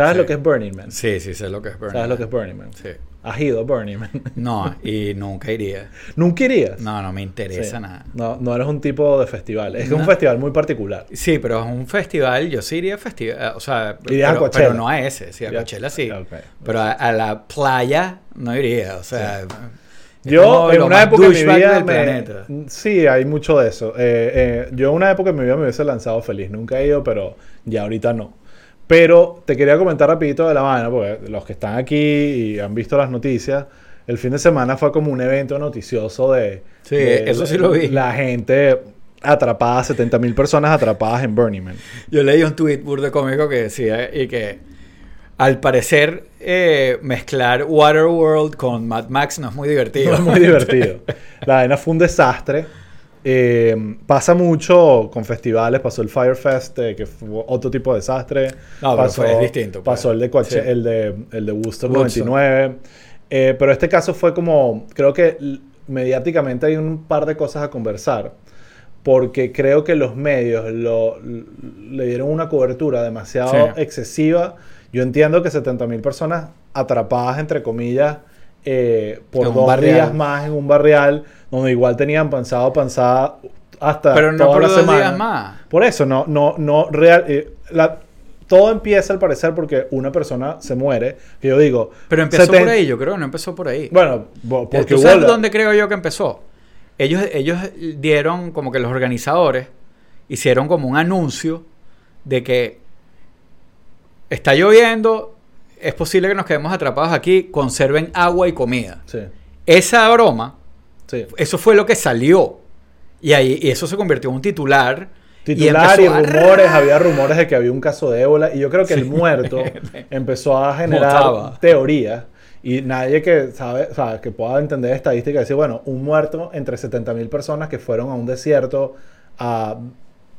¿Sabes Sí. lo que es Burning Man? Sí, sí, sé lo que es Burning ¿Sabes lo que Man. es Burning Man? Sí. ¿Has ido a Burning Man? No, y nunca iría. ¿Nunca irías? No, no me interesa Sí. nada. No, no eres un tipo de festival. Es es un No. festival muy particular. Sí, pero es un festival, yo sí iría a festival, o sea, Irías a pero, Coachella. pero no a ese, sí, a Coachella sí. Pero a, a la playa no iría, o sea... Yo en una época de mi vida me-. Sí, hay mucho de eso. Eh, eh, yo en una época de mi vida me hubiese lanzado feliz. Nunca he ido, pero ya ahorita no. Pero te quería comentar rapidito de la vaina, porque los que están aquí y han visto las noticias, el fin de semana fue como un evento noticioso de... Sí, de eso sí lo vi. La gente atrapada, 70 mil personas atrapadas en Burning Man. Yo leí un tweet burdo cómico que decía y que al parecer eh, mezclar Waterworld con Mad Max no es muy divertido. Fue muy divertido. La vaina fue un desastre. Eh, pasa mucho con festivales. Pasó el Fire Fest, eh, que fue otro tipo de desastre. No, pero pasó, fue distinto, pues. Pasó el de, Coache- Sí. el de, el de Woodstock, Woodstock. 99. Eh, pero este caso fue como... Creo que mediáticamente hay un par de cosas a conversar. Porque creo que los medios lo, le dieron una cobertura demasiado Sí. excesiva. Yo entiendo que 70.000 personas atrapadas, entre comillas, eh, por En dos barrial. días más en un barrial, donde igual tenían pensado pensar hasta Pero no toda por la dos semana. días más. Por eso, no, no, no, real, eh, la- todo empieza al parecer porque una persona se muere, que yo digo... Pero empezó seten- por ahí, yo creo que no empezó por ahí. Bueno, porque ¿Tú sabes la- dónde creo yo que empezó? Ellos, ellos dieron como que los organizadores hicieron como un anuncio de que está lloviendo, es posible que nos quedemos atrapados aquí, conserven agua y comida. Sí, Esa broma, sí. eso fue lo que salió. Y ahí y eso se convirtió en un titular. Titular y, a- rumores, había rumores de que había un caso de ébola y yo creo que el muerto empezó a generar Mutaba. teorías y nadie que sabe, o sea, que pueda entender estadística decir, bueno, un muerto entre 70 mil personas que fueron a un desierto a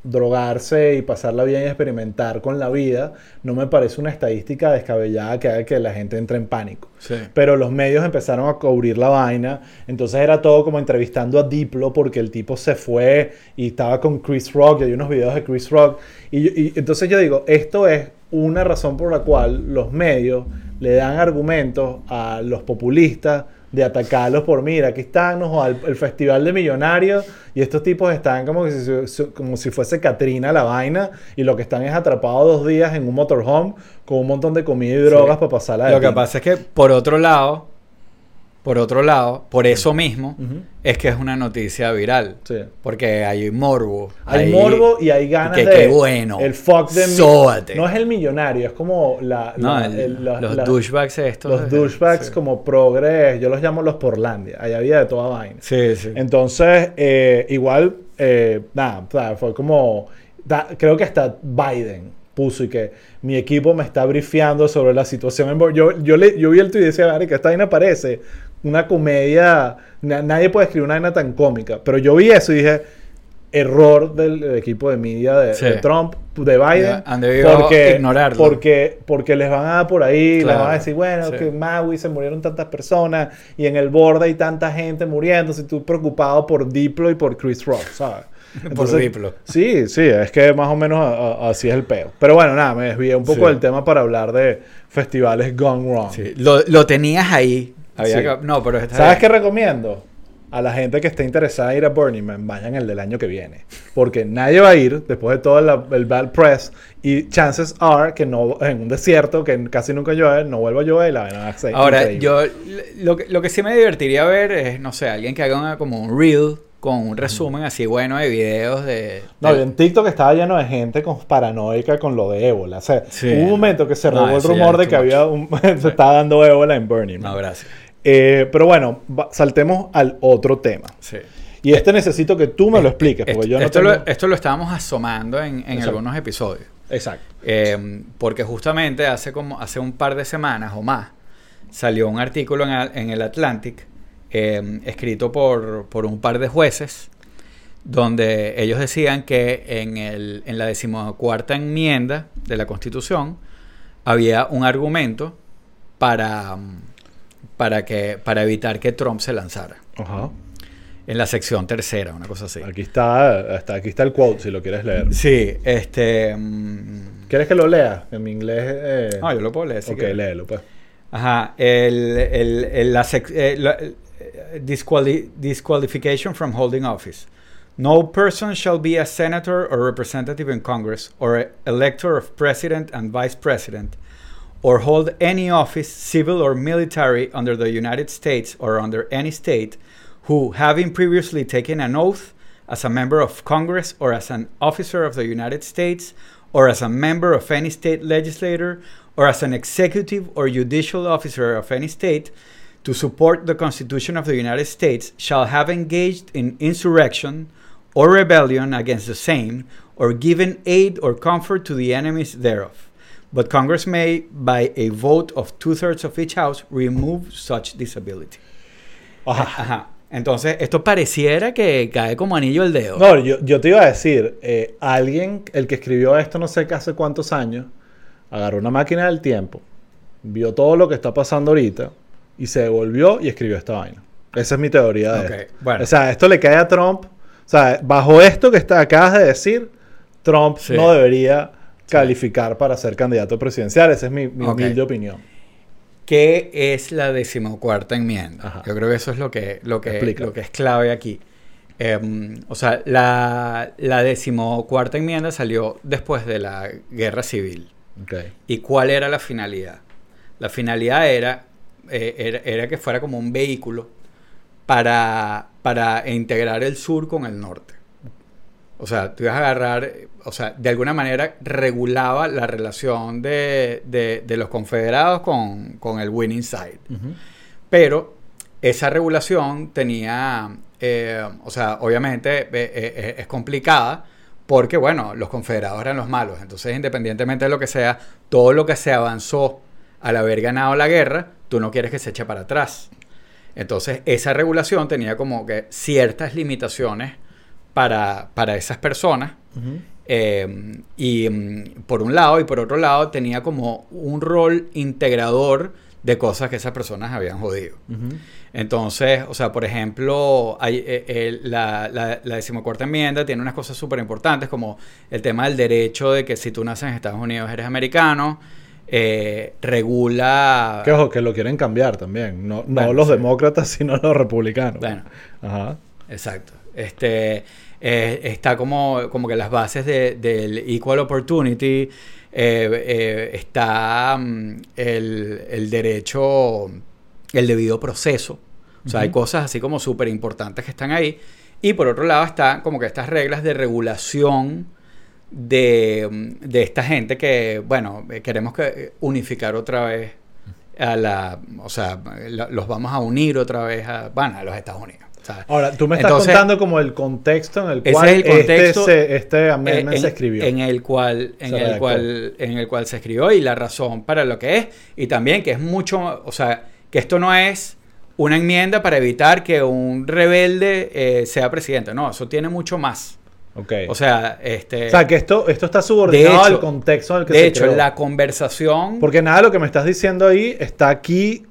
drogarse y pasarla bien y experimentar con la vida, no me parece una estadística descabellada que haga que la gente entre en pánico. Sí. Pero los medios empezaron a cubrir la vaina. Entonces era todo como entrevistando a Diplo porque el tipo se fue y estaba con Chris Rock. Y hay unos videos de Chris Rock. Y entonces yo digo, esto es una razón por la cual los medios le dan argumentos a los populistas de atacarlos por, mira, aquí están ¿no? al el festival de millonarios y estos tipos están como, que si, su- como si fuese Katrina la vaina y lo que están es atrapados dos días en un motorhome con un montón de comida y drogas para pasarla de Lo que pasa es que por otro lado, por otro lado, por eso mismo, Ujú. es que es una noticia viral. Sí. Porque hay morbo. Hay morbo y hay ganas que- de. qué bueno. El fuck de. Sóbate. No es el millonario, es como la. No, la- el- el- la- los la- douchebags estos. Los douchebags sí. como progres. Yo los llamo los porlandia. Ahí había de toda vaina. Sí, sí. Entonces, eh, igual, eh, nada, o sea, fue como. da- creo que hasta Biden puso y que mi equipo me está brifeando sobre la situación en yo, yo, le, yo vi el tweet y decía, "Marica, esta vaina parece una comedia. na- nadie puede escribir una vaina tan cómica. Pero yo vi eso y dije. Error del equipo de media de, Sí. de Trump, de Biden, Han debido ignorarlo. porque, porque les van a dar por ahí, les van a decir, bueno, sí. que Maui se murieron tantas personas y en el borde hay tanta gente muriendo, si tú preocupado por Diplo y por Chris Rock, ¿sabes? Por Diplo. Sí, sí, es que más o menos a- a- así es el peo. Pero bueno, nada, me desvié un poco Sí. del tema para hablar de festivales gone wrong. Sí. Lo, lo tenías ahí. Había Sí. que- no, pero está ¿Sabes qué recomiendo? A la gente que esté interesada en ir a Burning Man, vayan el del año que viene. Porque nadie va a ir después de todo el, el bad press. Y chances are que no, en un desierto que casi nunca llueve, no vuelva a llover y la vaina va a Ahora, increíble. yo lo, que- lo que sí me divertiría ver es, no sé, alguien que haga una- como un reel con un resumen así bueno de videos de... No, de- y en TikTok estaba lleno de gente con paranoica con lo de ébola. O sea, Sí. hubo un momento que se No, regó el rumor de que había un, se estaba dando ébola en Burning Man. No, gracias. Eh, pero bueno, saltemos al otro tema. Sí. Y este necesito que tú me lo expliques, porque Esto, yo no esto, tengo... lo, esto lo estábamos asomando en, en algunos episodios. Exacto. Eh, porque justamente hace como hace un par de semanas o más salió un artículo en el Atlantic eh, escrito por, por un par de jueces donde ellos decían que en, el, en la decimocuarta enmienda de la Constitución había un argumento para, mm, para, que, para evitar que Trump se lanzara. Ajá. En la sección tercera, una cosa así. Aquí está, hasta aquí está el quote, si lo quieres leer. Sí, este... mm, ¿Quieres que lo lea? En mi inglés... Eh... No, yo lo puedo leer. si ok, quieres. léelo, pues. Ajá, el, el, el- la sec- eh, la- eh, disquali- disqualification from holding office. No person shall be a senator or representative in Congress or elector of president and vice president or hold any office, civil or military, under the United States or under any state who, having previously taken an oath as a member of Congress or as an officer of the United States or as a member of any state legislature or as an executive or judicial officer of any state, to support the Constitution of the United States shall have engaged in insurrection or rebellion against the same, or given aid or comfort to the enemies thereof. But Congress may, by a vote of two thirds of each house, remove such disability. Ajá. Ajá. Entonces, esto pareciera que cae como anillo al dedo. No, yo, yo te iba a decir, eh, alguien, el que escribió esto no sé hace cuántos años, agarró una máquina del tiempo, vio todo lo que está pasando ahorita y se devolvió y escribió esta vaina. Esa es mi teoría de Ok, esto. bueno. O sea, esto le cae a Trump. O sea, bajo esto que está, acabas de decir, Trump Sí. no debería calificar para ser candidato presidencial. Esa es mi, mi humilde opinión. ¿Qué es la decimocuarta enmienda? Ajá. Yo creo que eso es lo que, lo que, lo que es clave aquí. Em, o sea, la, la decimocuarta enmienda salió después de la guerra civil. ¿Y cuál era la finalidad? La finalidad era, eh, era, era que fuera como un vehículo para, para integrar el sur con el norte. O sea, tú ibas a agarrar, eh, o sea, de alguna manera regulaba la relación de, de- de los confederados con, con el winning side. Pero esa regulación tenía, eh, o sea, obviamente eh, eh, eh, es complicada porque, bueno, los confederados eran los malos. Entonces, independientemente de lo que sea, todo lo que se avanzó al haber ganado la guerra, tú no quieres que se eche para atrás. Entonces, esa regulación tenía como que ciertas limitaciones para, para esas personas. Eh, y mm, por un lado y por otro lado tenía como un rol integrador de cosas que esas personas habían jodido. Entonces, o sea, por ejemplo, hay, eh, la, la, la decimocuarta enmienda tiene unas cosas súper importantes como el tema del derecho de que si tú naces en Estados Unidos eres americano, eh, regula... Que ojo, que lo quieren cambiar también. No, los sí. demócratas, sino los republicanos. Bueno, Ajá. Exacto. Este, eh, está como, como que las bases de- del equal opportunity, eh, está mm, el, el derecho, el debido proceso. O sea, hay cosas así como súper importantes que están ahí. Y por otro lado están como que estas reglas de regulación de, de esta gente que, bueno, eh, queremos que unificar otra vez a la, o sea, la- los vamos a unir otra vez a, bueno, a los Estados Unidos. ¿sabes? Ahora, tú me estás Entonces, contando como el contexto en el cual es el contexto, este, se- este Eh, amendment en, se escribió. en el cual en el cual en el cual se escribió y la razón para lo que es y también que es mucho o sea que esto no es una enmienda para evitar que un rebelde eh, sea presidente no eso tiene mucho más Ok. o sea este O sea, que esto, esto está subordinado de hecho- al contexto en el que de se hecho creó. la conversación Porque nada de lo que me estás diciendo ahí está aquí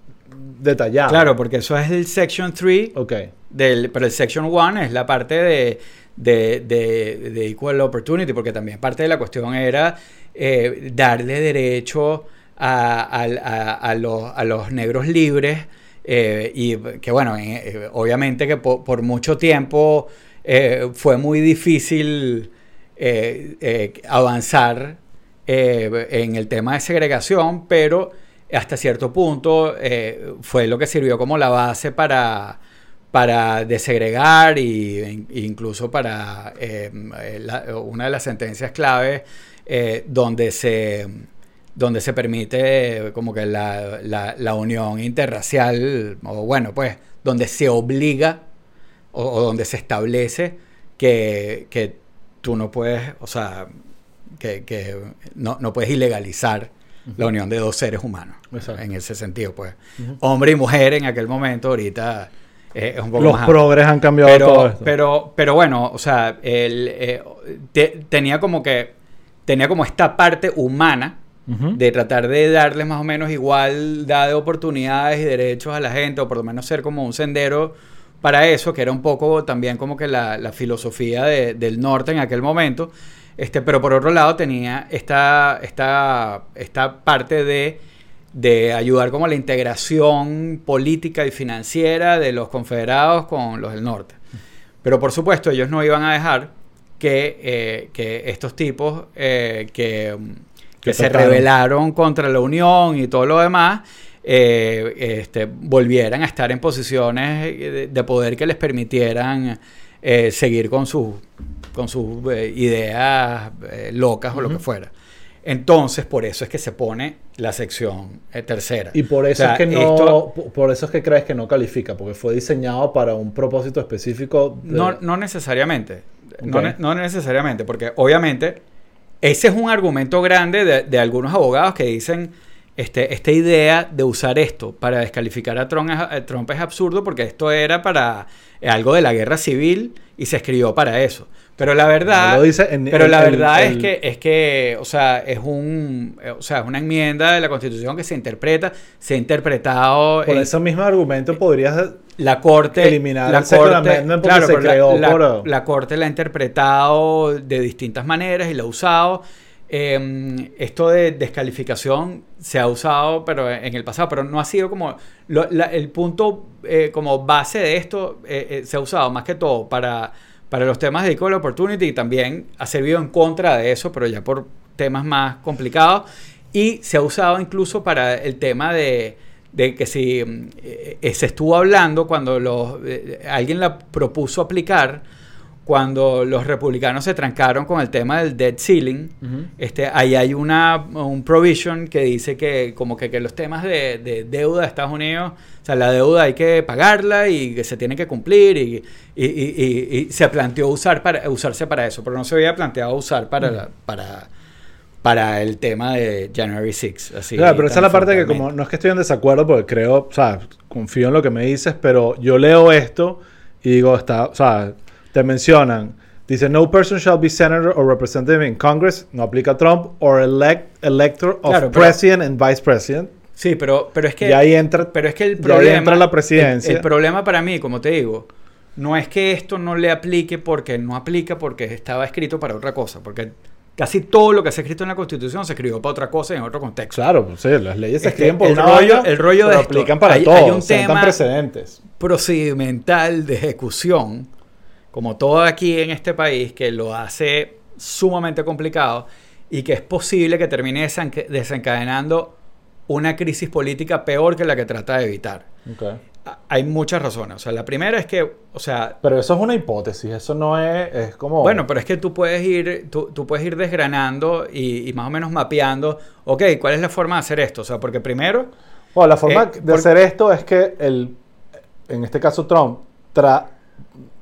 detallado. claro porque eso es el section 3 Ok. del, pero el Section 1 es la parte de, de, de- de Equal Opportunity, porque también parte de la cuestión era eh, darle derecho a, a- a los, a los negros libres, eh, y que bueno, eh, obviamente que po- por, mucho tiempo eh, fue muy difícil eh, eh, avanzar en el tema de segregación, pero hasta cierto punto fue lo que sirvió como la base para, para desegregar e incluso para una de las sentencias clave eh, donde se donde se permite como que la- la unión interracial o bueno pues donde se obliga o, o donde se establece que, que tú no puedes o sea que, que no, no puedes ilegalizar la unión de dos seres humanos Exacto. en ese sentido pues hombre y mujer en aquel momento ahorita eh, es un poco Los más progres han cambiado todo pero, esto. pero, pero bueno, o sea, él, eh, te- tenía como que tenía como esta parte humana de tratar de darles más o menos igualdad de oportunidades y derechos a la gente, o por lo menos ser como un sendero para eso, que era un poco también como que la, la filosofía de- del norte en aquel momento. Este, pero por otro lado tenía esta, esta, esta parte de de ayudar como a la integración política y financiera de los confederados con los del norte. Pero por supuesto ellos no iban a dejar que, eh, que estos tipos eh, que, que se rebelaron contra la Unión y todo lo demás, eh, este, volvieran a estar en posiciones de, de poder que les permitieran eh, seguir con sus con sus eh, ideas locas o lo que fuera. Entonces, por eso es que se pone la sección eh, tercera. Y por eso O sea, es que no, esto- por eso es que crees que no califica, porque fue diseñado para un propósito específico. de- No, no necesariamente. No, no necesariamente, porque obviamente ese es un argumento grande de, de algunos abogados que dicen este, esta idea de usar esto para descalificar a Trump, es- a Trump es absurdo porque esto era para eh, algo de la guerra civil y se escribió para eso. Pero la verdad, No lo dice en- pero la verdad el- es que es que, o sea, es un, eh, o sea, es una enmienda de la Constitución que se interpreta, se ha interpretado Por en- ese mismo argumento podrías la corte Eliminar la Amendment porque se la- creó la, la corte la ha interpretado de distintas maneras y la ha usado Eh, esto de descalificación se ha usado pero en el pasado pero no ha sido como lo- la- el punto eh, como base de esto eh, eh, se ha usado más que todo para para los temas de equal opportunity y también ha servido en contra de eso pero ya por temas más complicados. Y se ha usado incluso para el tema de, de que si mm, eh, eh, se estuvo hablando cuando los, alguien la propuso aplicar, cuando los republicanos se trancaron con el tema del debt ceiling, este, ahí hay una, un provision que dice que como que, que los temas de, de deuda de Estados Unidos, o sea, la deuda hay que pagarla y que se tiene que cumplir y, y- y- se planteó usar para, usarse para eso, pero no se había planteado usar para, para, para el tema de January 6. Así, Claro, pero esa es la parte que como no es que estoy en desacuerdo porque creo, o sea, confío en lo que me dices, pero yo leo esto y digo, está, o sea, te mencionan, dice, no person shall be senator or representative in Congress, no aplica Trump, or elect, elector of Claro, pero- president and vice president. Sí, pero, pero es que... y ahí entra, Pero es que el problema. entra la presidencia. El, el problema para mí, como te digo, no es que esto no le aplique porque no aplica porque estaba escrito para otra cosa. Porque casi todo lo que se ha escrito en la Constitución se escribió para otra cosa y en otro contexto. claro, pues, sí, las leyes se escriben por el una rollo- el rollo de pero esto, aplican para hay- todo, hay un tema- precedentes. Procedimental de ejecución, como todo aquí en este país, que lo hace sumamente complicado y que es posible que termine desenca- desencadenando una crisis política peor que la que trata de evitar. Ok. Ah, Hay muchas razones. O sea, la primera es que, o sea, Pero eso es una hipótesis, eso no es, es como... bueno, pero es que tú puedes ir, tú, tú puedes ir desgranando y, y más o menos mapeando, ok, ¿cuál es la forma de hacer esto? O sea, porque primero, Bueno, la forma Eh, de por- hacer esto es que el, en este caso Trump tra-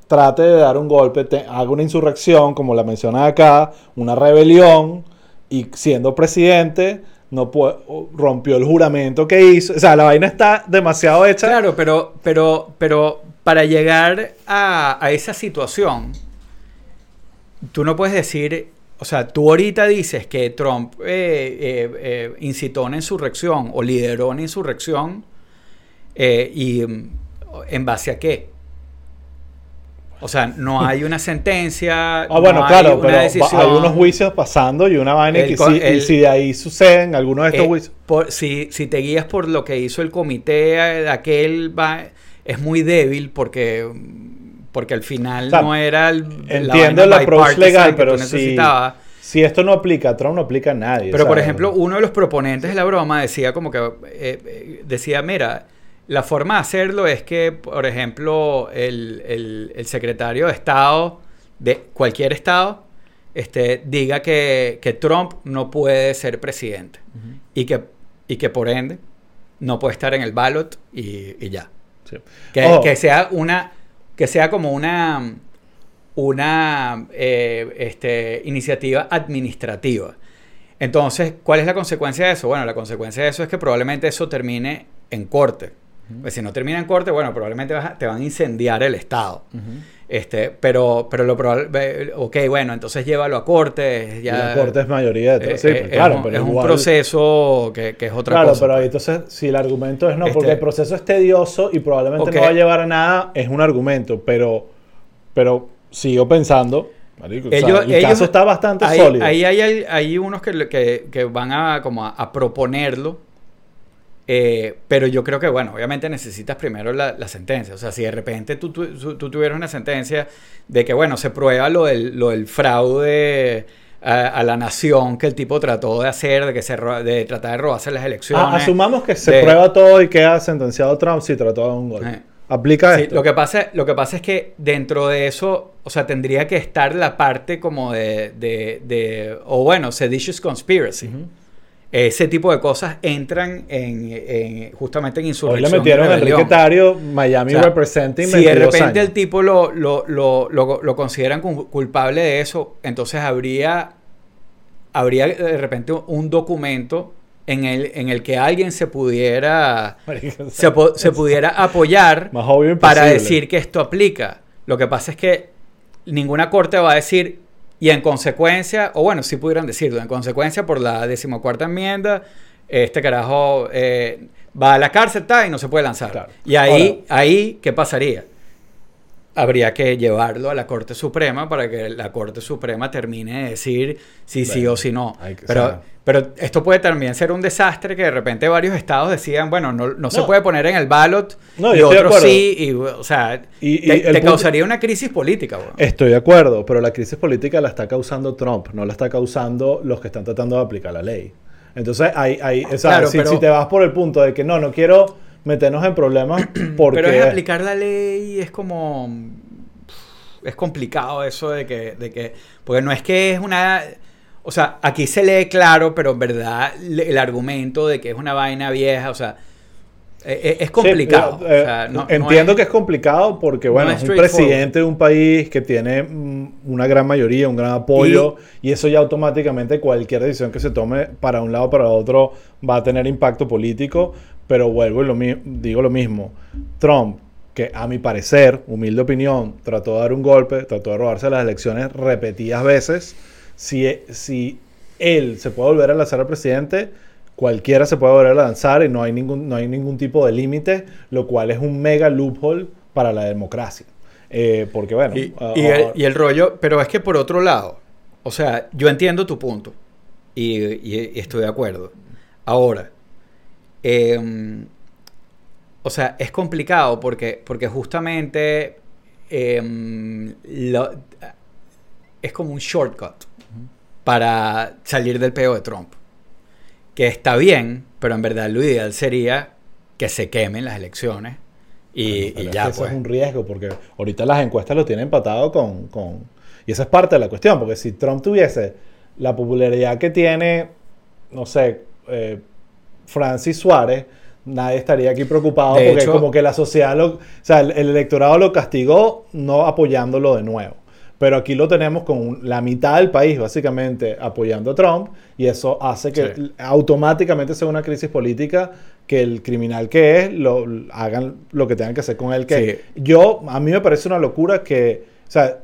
trate de dar un golpe, te- haga una insurrección, como la menciona acá, una rebelión, y siendo presidente no rompió el juramento que hizo. O sea, la vaina está demasiado hecha. claro, pero, pero, pero para llegar a, a esa situación, tú no puedes decir, o sea, tú ahorita dices que Trump eh, eh, eh, incitó una insurrección o lideró una insurrección y mm, en base a qué. O sea, no hay una sentencia. Ah, bueno, no claro, hay una pero decisión. hay unos juicios pasando y una vaina El que y si de ahí suceden algunos de estos Eh, juicios. por- si, si te guías por lo que hizo el comité aquel, va, es muy débil porque, porque al final O sea, no era el, Entiendo el approach legal, pero si, si esto no aplica a Trump, no aplica a nadie. Pero, por ejemplo, uno de los proponentes de la broma decía como que, eh, eh, decía, mira, la forma de hacerlo es que, por ejemplo, el, el- el secretario de Estado de cualquier Estado este, diga que, que Trump no puede ser presidente y, que, y que por ende no puede estar en el ballot y, y ya. sí. Que, Ojo. que sea una que sea como una una eh, este, iniciativa administrativa. Entonces, ¿cuál es la consecuencia de eso? Bueno, la consecuencia de eso es que probablemente eso termine en corte. Pues si no termina en corte, bueno, probablemente vas a- te van a incendiar el Estado. Este, pero, pero lo probable, ok, bueno, entonces llévalo a corte. Y Ya, la corte es mayoría de todo. eh, Sí, eh, pues, es claro, un, pero es un proceso que, que es otra Claro, cosa. pero ahí pues. entonces, si el argumento es no, Este- porque el proceso es tedioso y probablemente no va a llevar a nada, es un argumento. Pero, pero sigo pensando, marico, o sea, Ellos- el ellos- caso está bastante ahí, sólido. Ahí hay, hay, hay unos que, que, que van a, como a, a proponerlo Eh, pero yo creo que, bueno, obviamente necesitas primero la, la sentencia. O sea, si de repente tú, tú, tú, tuvieras una sentencia de que, bueno, se prueba lo del, lo del fraude a, a, la nación que el tipo trató de hacer, de, que se, de tratar de robarse las elecciones. Ah, asumamos que se de, prueba todo y queda sentenciado Trump si trató de un gol. Eh, Aplica sí, esto. Lo que, pasa, lo que pasa es que dentro de eso, o sea, tendría que estar la parte como de, de, de o bueno, seditious conspiracy. Uh -huh. Ese tipo de cosas entran en, en justamente en insurrección. Hoy le metieron a Enrique Tario, Miami o sea, Representing. Si de repente años. el tipo lo, lo, lo, lo, lo consideran culpable de eso, entonces habría, habría de repente un documento en el, en el que alguien se pudiera, se, se, pudiera apoyar para decir que esto aplica. Lo que pasa es que ninguna corte va a decir, y en consecuencia, o bueno, sí pudieran decirlo, en consecuencia por la decimocuarta enmienda, este carajo eh, va a la cárcel está, y no se puede lanzar. Claro. Y ahí, Ahora, ahí, ¿qué pasaría? Habría que llevarlo a la Corte Suprema para que la Corte Suprema termine de decir si bueno, sí o si no. Que, pero, o sea, pero esto puede también ser un desastre que de repente varios estados decían, bueno, no, no, no. se puede poner en el ballot no, y otros sí, y, o sea, y, te, te punto, causaría una crisis política. Bueno. Estoy de acuerdo, pero la crisis política la está causando Trump, no la está causando los que están tratando de aplicar la ley. Entonces, hay, hay, o sea, claro, si, pero, si te vas por el punto de que no, no quiero meternos en problemas porque... Pero es aplicar la ley, es como... Es complicado eso de que, de que... Porque no es que es una... O sea, aquí se lee claro, pero en verdad el argumento de que es una vaina vieja, o sea, es complicado. Sí, eh, o sea, no, entiendo no es, que es complicado porque, bueno, es, es un presidente de un país que tiene una gran mayoría, un gran apoyo, y, y, eso ya automáticamente cualquier decisión que se tome para un lado o para otro va a tener impacto político. Pero vuelvo y lo digo lo mismo. Trump, que a mi parecer, humilde opinión, trató de dar un golpe, trató de robarse las elecciones repetidas veces. Si, si él se puede volver a lanzar al presidente, cualquiera se puede volver a lanzar y no hay ningún, no hay ningún tipo de límite, lo cual es un mega loophole para la democracia. Eh, porque bueno... Y, uh, y, el, y, el, rollo, pero es que por otro lado, o sea, yo entiendo tu punto y, y estoy de acuerdo. Ahora, eh, o sea, es complicado porque, porque justamente eh, lo, es como un shortcut para salir del peo de Trump. Que está bien, pero en verdad lo ideal sería que se quemen las elecciones y, bueno, y ya. Es pues. es un riesgo porque ahorita las encuestas lo tienen empatado con, con. Y esa es parte de la cuestión, porque si Trump tuviese la popularidad que tiene, no sé, eh, Francis Suárez, nadie estaría aquí preocupado de porque hecho, como que la sociedad, lo, o sea, el, el, electorado lo castigó no apoyándolo de nuevo. Pero aquí lo tenemos con la mitad del país básicamente apoyando a Trump y eso hace que sí. automáticamente sea una crisis política que el criminal que es lo hagan lo que tengan que hacer con él. Que sí. yo a mí me parece una locura que, o sea,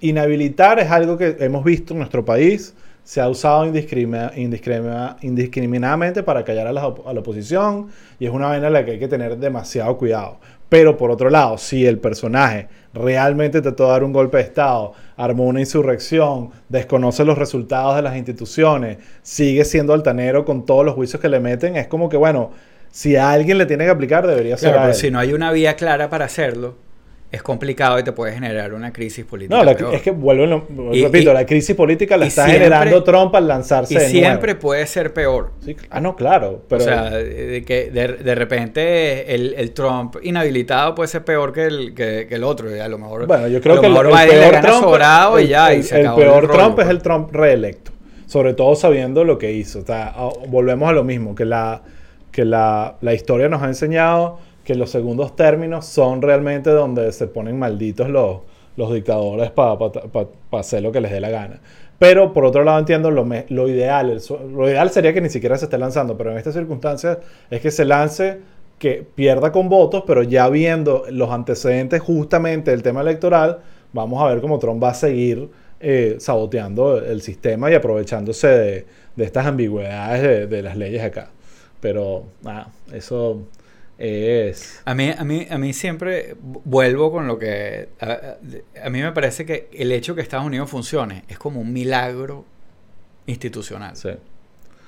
inhabilitar es algo que hemos visto en nuestro país se ha usado indiscrimin indiscrimin indiscriminadamente para callar a la, a la, oposición y es una vaina en la que hay que tener demasiado cuidado. Pero por otro lado, si el personaje realmente trató de dar un golpe de Estado, armó una insurrección, desconoce los resultados de las instituciones, sigue siendo altanero con todos los juicios que le meten, es como que, bueno, si a alguien le tiene que aplicar, debería ser claro, a él. si no hay una vía clara para hacerlo, es complicado y te puede generar una crisis política. No, la, es que vuelvo, lo, y, repito, y, la crisis política la está siempre, generando Trump al lanzarse. Y siempre nuevo. puede ser peor. Sí, ah, no, claro. Pero... O sea, de que de, de repente el, el, Trump inhabilitado puede ser peor que el, que, que el otro. Y a lo mejor, bueno, yo creo que el, va peor Trump, sobrado y ya. El, y se el peor Trump es el Trump reelecto. Sobre todo sabiendo lo que hizo. O sea, volvemos a lo mismo, que la, que la, la historia nos ha enseñado que los segundos términos son realmente donde se ponen malditos los, los dictadores para pa, pa, pa hacer lo que les dé la gana. Pero por otro lado entiendo lo, me, lo ideal. El, lo ideal sería que ni siquiera se esté lanzando, pero en estas circunstancias es que se lance, que pierda con votos, pero ya viendo los antecedentes justamente del tema electoral, vamos a ver cómo Trump va a seguir eh, saboteando el sistema y aprovechándose de, de estas ambigüedades de, de, las leyes acá. Pero nada, eso es... A mí, a, mí, a mí siempre vuelvo con lo que... A, a, mí me parece que el hecho que Estados Unidos funcione es como un milagro institucional. Sí.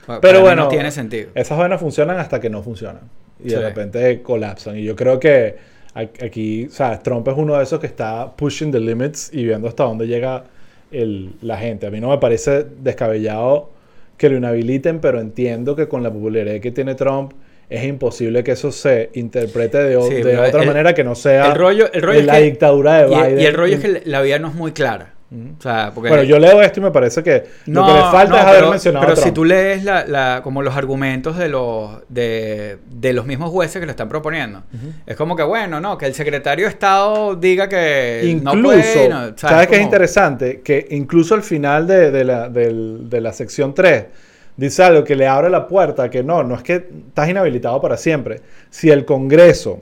Para Pero mí bueno, no tiene sentido. Esas vainas funcionan hasta que no funcionan. Y de repente colapsan. Y yo creo que aquí, o sea, Trump es uno de esos que está pushing the limits y viendo hasta dónde llega el- la gente. A mí no me parece descabellado que lo inhabiliten, pero entiendo que con la popularidad que tiene Trump es imposible que eso se interprete de, Sí, de otra el- manera que no sea el rollo- el rollo es la que- dictadura de Biden. y el rollo es que la vida no es muy clara. O sea, porque... Bueno, yo leo esto y me parece que No, lo que le falta no, es haber pero, mencionado pero a Trump. si tú lees la, la- como los argumentos de los de, de los mismos jueces que lo están proponiendo, es como que bueno, no, que el secretario de Estado diga que Incluso, no puede, no, ¿sabes? ¿sabes qué es interesante? Que incluso al final de, de la, de la sección 3 dice algo que le abre la puerta, que no, no es que estás inhabilitado para siempre. Si el Congreso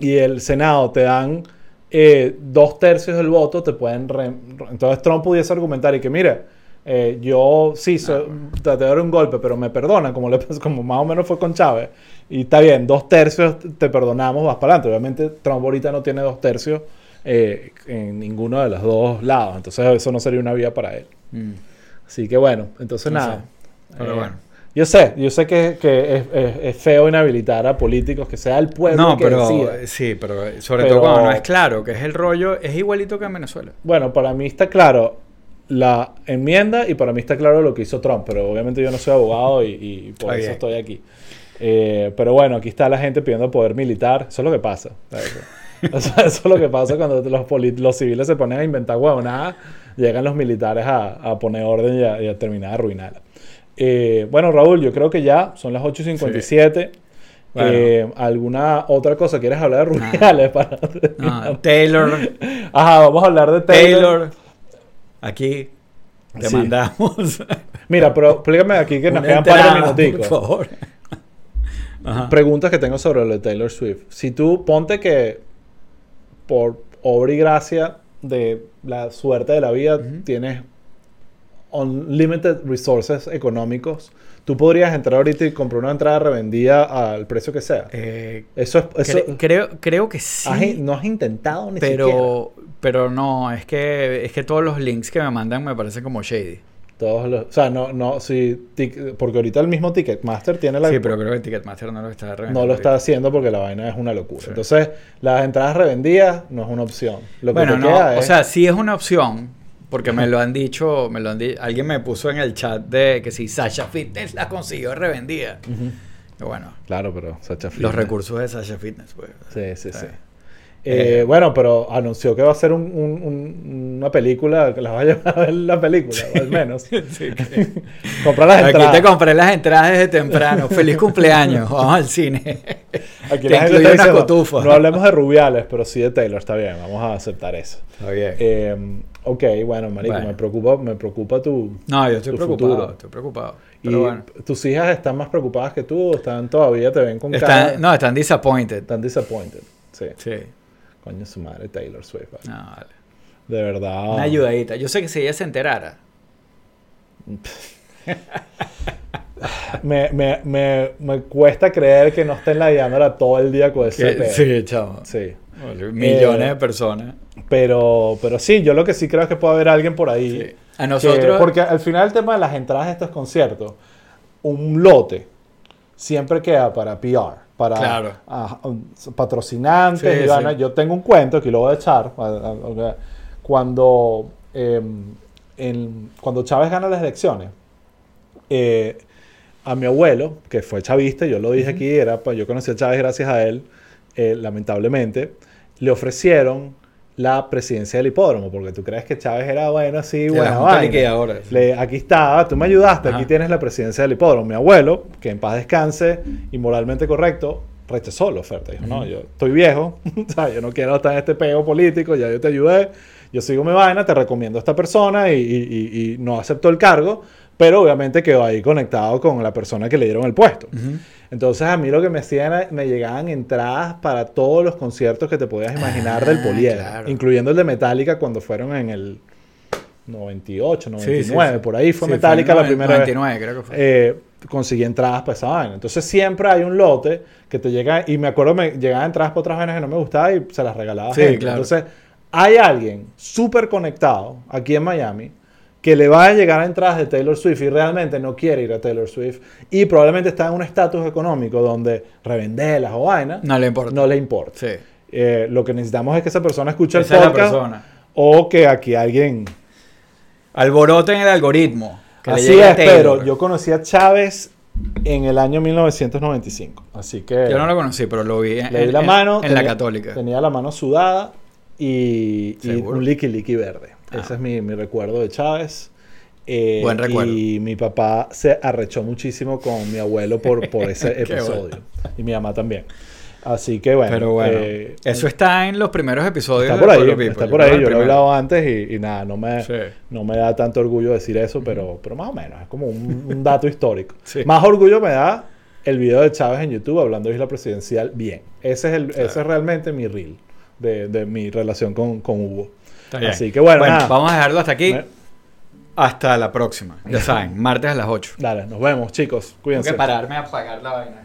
y el Senado te dan eh, dos tercios del voto, te pueden... re- Entonces Trump pudiese argumentar y que, mira, eh, yo sí soy- traté de dar un golpe, pero me perdonan, como, le, como más o menos fue con Chávez. Y está bien, dos tercios te perdonamos, vas para adelante. Obviamente Trump ahorita no tiene dos tercios eh, en ninguno de los dos lados. Entonces eso no sería una vía para él. Mm. Así que bueno, entonces No nada. sé. Pero Eh, bueno. Yo sé, yo sé que, que es, es- es feo inhabilitar a políticos, que sea el pueblo No, que pero decida. sí, pero sobre Pero- todo cuando no es claro, que es el rollo, es igualito que en Venezuela. Bueno, para mí está claro la enmienda y para mí está claro lo que hizo Trump, pero obviamente yo no soy abogado y, y por eso estoy aquí. Eh, pero bueno, aquí está la gente pidiendo poder militar, eso es lo que pasa. O sea, eso es lo que pasa cuando los, civiles se ponen a inventar huevonadas, llegan los militares a, a poner orden y a, y a terminar de arruinarla. Eh, bueno, Raúl, yo creo que ya son las 8.57. Bueno. Eh, ¿Alguna otra cosa quieres hablar de Rubiales para? Taylor, Ajá, vamos a hablar de Taylor. Taylor, aquí te Sí. mandamos. Mira, pero explícame aquí que nos quedan par de minuticos. Por favor. Ajá. Preguntas que tengo sobre lo de Taylor Swift. Si tú ponte que por obra y gracia de la suerte de la vida tienes unlimited resources económicos, tú podrías entrar ahorita y comprar una entrada revendida al precio que sea. Eh, Eso es... Eso, cre- creo, creo que sí. has no has intentado ni siquiera. pero, pero no, es que, es que todos los links que me mandan me parecen como shady. Todos los, o sea, no, no, tic- porque ahorita el mismo Ticketmaster tiene la... Sí, pero creo que Ticketmaster no lo está revendiendo No lo está haciendo porque la vaina es una locura. Sí. Entonces, las entradas revendidas no es una opción. Lo que Bueno, no, queda o es- sea, sí es una opción, porque me lo han dicho, me lo han di- alguien me puso en el chat de que si Sasha Fitness la consiguió revendida. Y bueno, Claro, pero Sacha los Fitness. recursos de Sasha Fitness, pues. Sí, sí, sí. Eh, Eh, bueno, pero anunció que va a hacer un- un- un- una película, que las va a llevar a ver la película, o al menos. Sí. Comprar las Aquí entradas. te compré las entradas desde temprano. Feliz cumpleaños. Vamos al cine. Aquí te la gente está diciendo, cotufa. No hablemos de Rubiales, pero sí de Taylor, está bien, vamos a aceptar eso. Está bien. Eh, ok, bueno, marico, Bueno. me preocupa, me preocupa tu... no, yo estoy preocupado. futuro. Estoy preocupado. Y bueno. tus hijas están más preocupadas que tú, o están todavía, te ven con Están, cara... no, están disappointed. Están disappointed. Sí. Sí. Coño, su madre, Taylor Swift. vale. No, vale. De verdad. Una ayudadita. Yo sé que si ella se enterara. Me, me, me, me cuesta creer que no estén ladeándola todo el día con ese pedo. sí, chavo. Sí. Millones Eh, de personas. Pero, pero sí, yo lo que sí creo es que puede haber alguien por ahí. Sí. A que- nosotros. porque al final el tema de las entradas de estos conciertos, un lote siempre queda para PR, para Claro. patrocinantes. Sí, y sí. Yo tengo un cuento que lo voy a echar. Cuando, em, en- cuando Chávez gana las elecciones, eh, a mi abuelo, que fue chavista, yo lo dije aquí, era, pa- yo conocí a Chávez gracias a él, eh, lamentablemente, le ofrecieron la presidencia del hipódromo, porque tú crees que Chávez era bueno, así, de la buena Junta vaina. Liquidadora, sí. Le- aquí está, tú me ayudaste, aquí Ajá. tienes la presidencia del hipódromo. Mi abuelo, que en paz descanse y moralmente correcto, rechazó la oferta. Dijo, no, yo estoy viejo, o sea, yo no quiero estar en este pego político, ya yo te ayudé, yo sigo mi vaina, te recomiendo a esta persona y, y- y- y no aceptó el cargo, pero obviamente quedó ahí conectado con la persona que le dieron el puesto. Ujú. Entonces a mí lo que me hacían, era- me llegaban entradas para todos los conciertos que te podías imaginar del Ah, Poliedro, claro. incluyendo el de Metallica cuando fueron en el 98, 99, Sí, sí, sí. por ahí fue Metallica la primera 99, creo que fue. vez. Eh, conseguí entradas para esa vaina. Entonces siempre hay un lote que te llega, y me acuerdo me llegaban entradas para otras vainas que no me gustaban y se las regalaba gente. claro. Entonces hay alguien súper conectado aquí en Miami que le va a llegar a entradas de Taylor Swift y realmente no quiere ir a Taylor Swift y probablemente está en un estatus económico donde revendelas o vainas, No le importa. no le importa. Sí. Eh, lo que necesitamos es que esa persona escuche Esa el es la podcast persona. o que aquí alguien... Alboroten el algoritmo. que Así es, pero yo conocí a Chávez en el año 1995, así que... Yo no lo conocí, pero lo vi en, Le di la mano. en la tenía- católica. Tenía la mano sudada y, y un liqui liqui verde. Ah. Ese es mi, mi recuerdo de Chávez. Eh, Buen recuerdo. Y mi papá se arrechó muchísimo con mi abuelo por, por ese episodio. Y mi mamá también. Así que bueno. pero bueno, eh, eso está en los primeros episodios está por ahí. People. Está por ahí. Yo lo he hablado antes y, y nada, no me, Sí. no me da tanto orgullo decir eso, pero, pero más o menos. Es como un, un dato histórico. Sí. Más orgullo me da el video de Chávez en YouTube hablando de Isla Presidencial bien. Ese es, el, ese es realmente mi reel de, de mi relación con, con Hugo. Así que bueno, nada. vamos a dejarlo hasta aquí. Me- Hasta la próxima. Ya saben, martes a las 8. Dale, nos vemos, chicos. Tengo Cuídense. que pararme a apagar la vaina.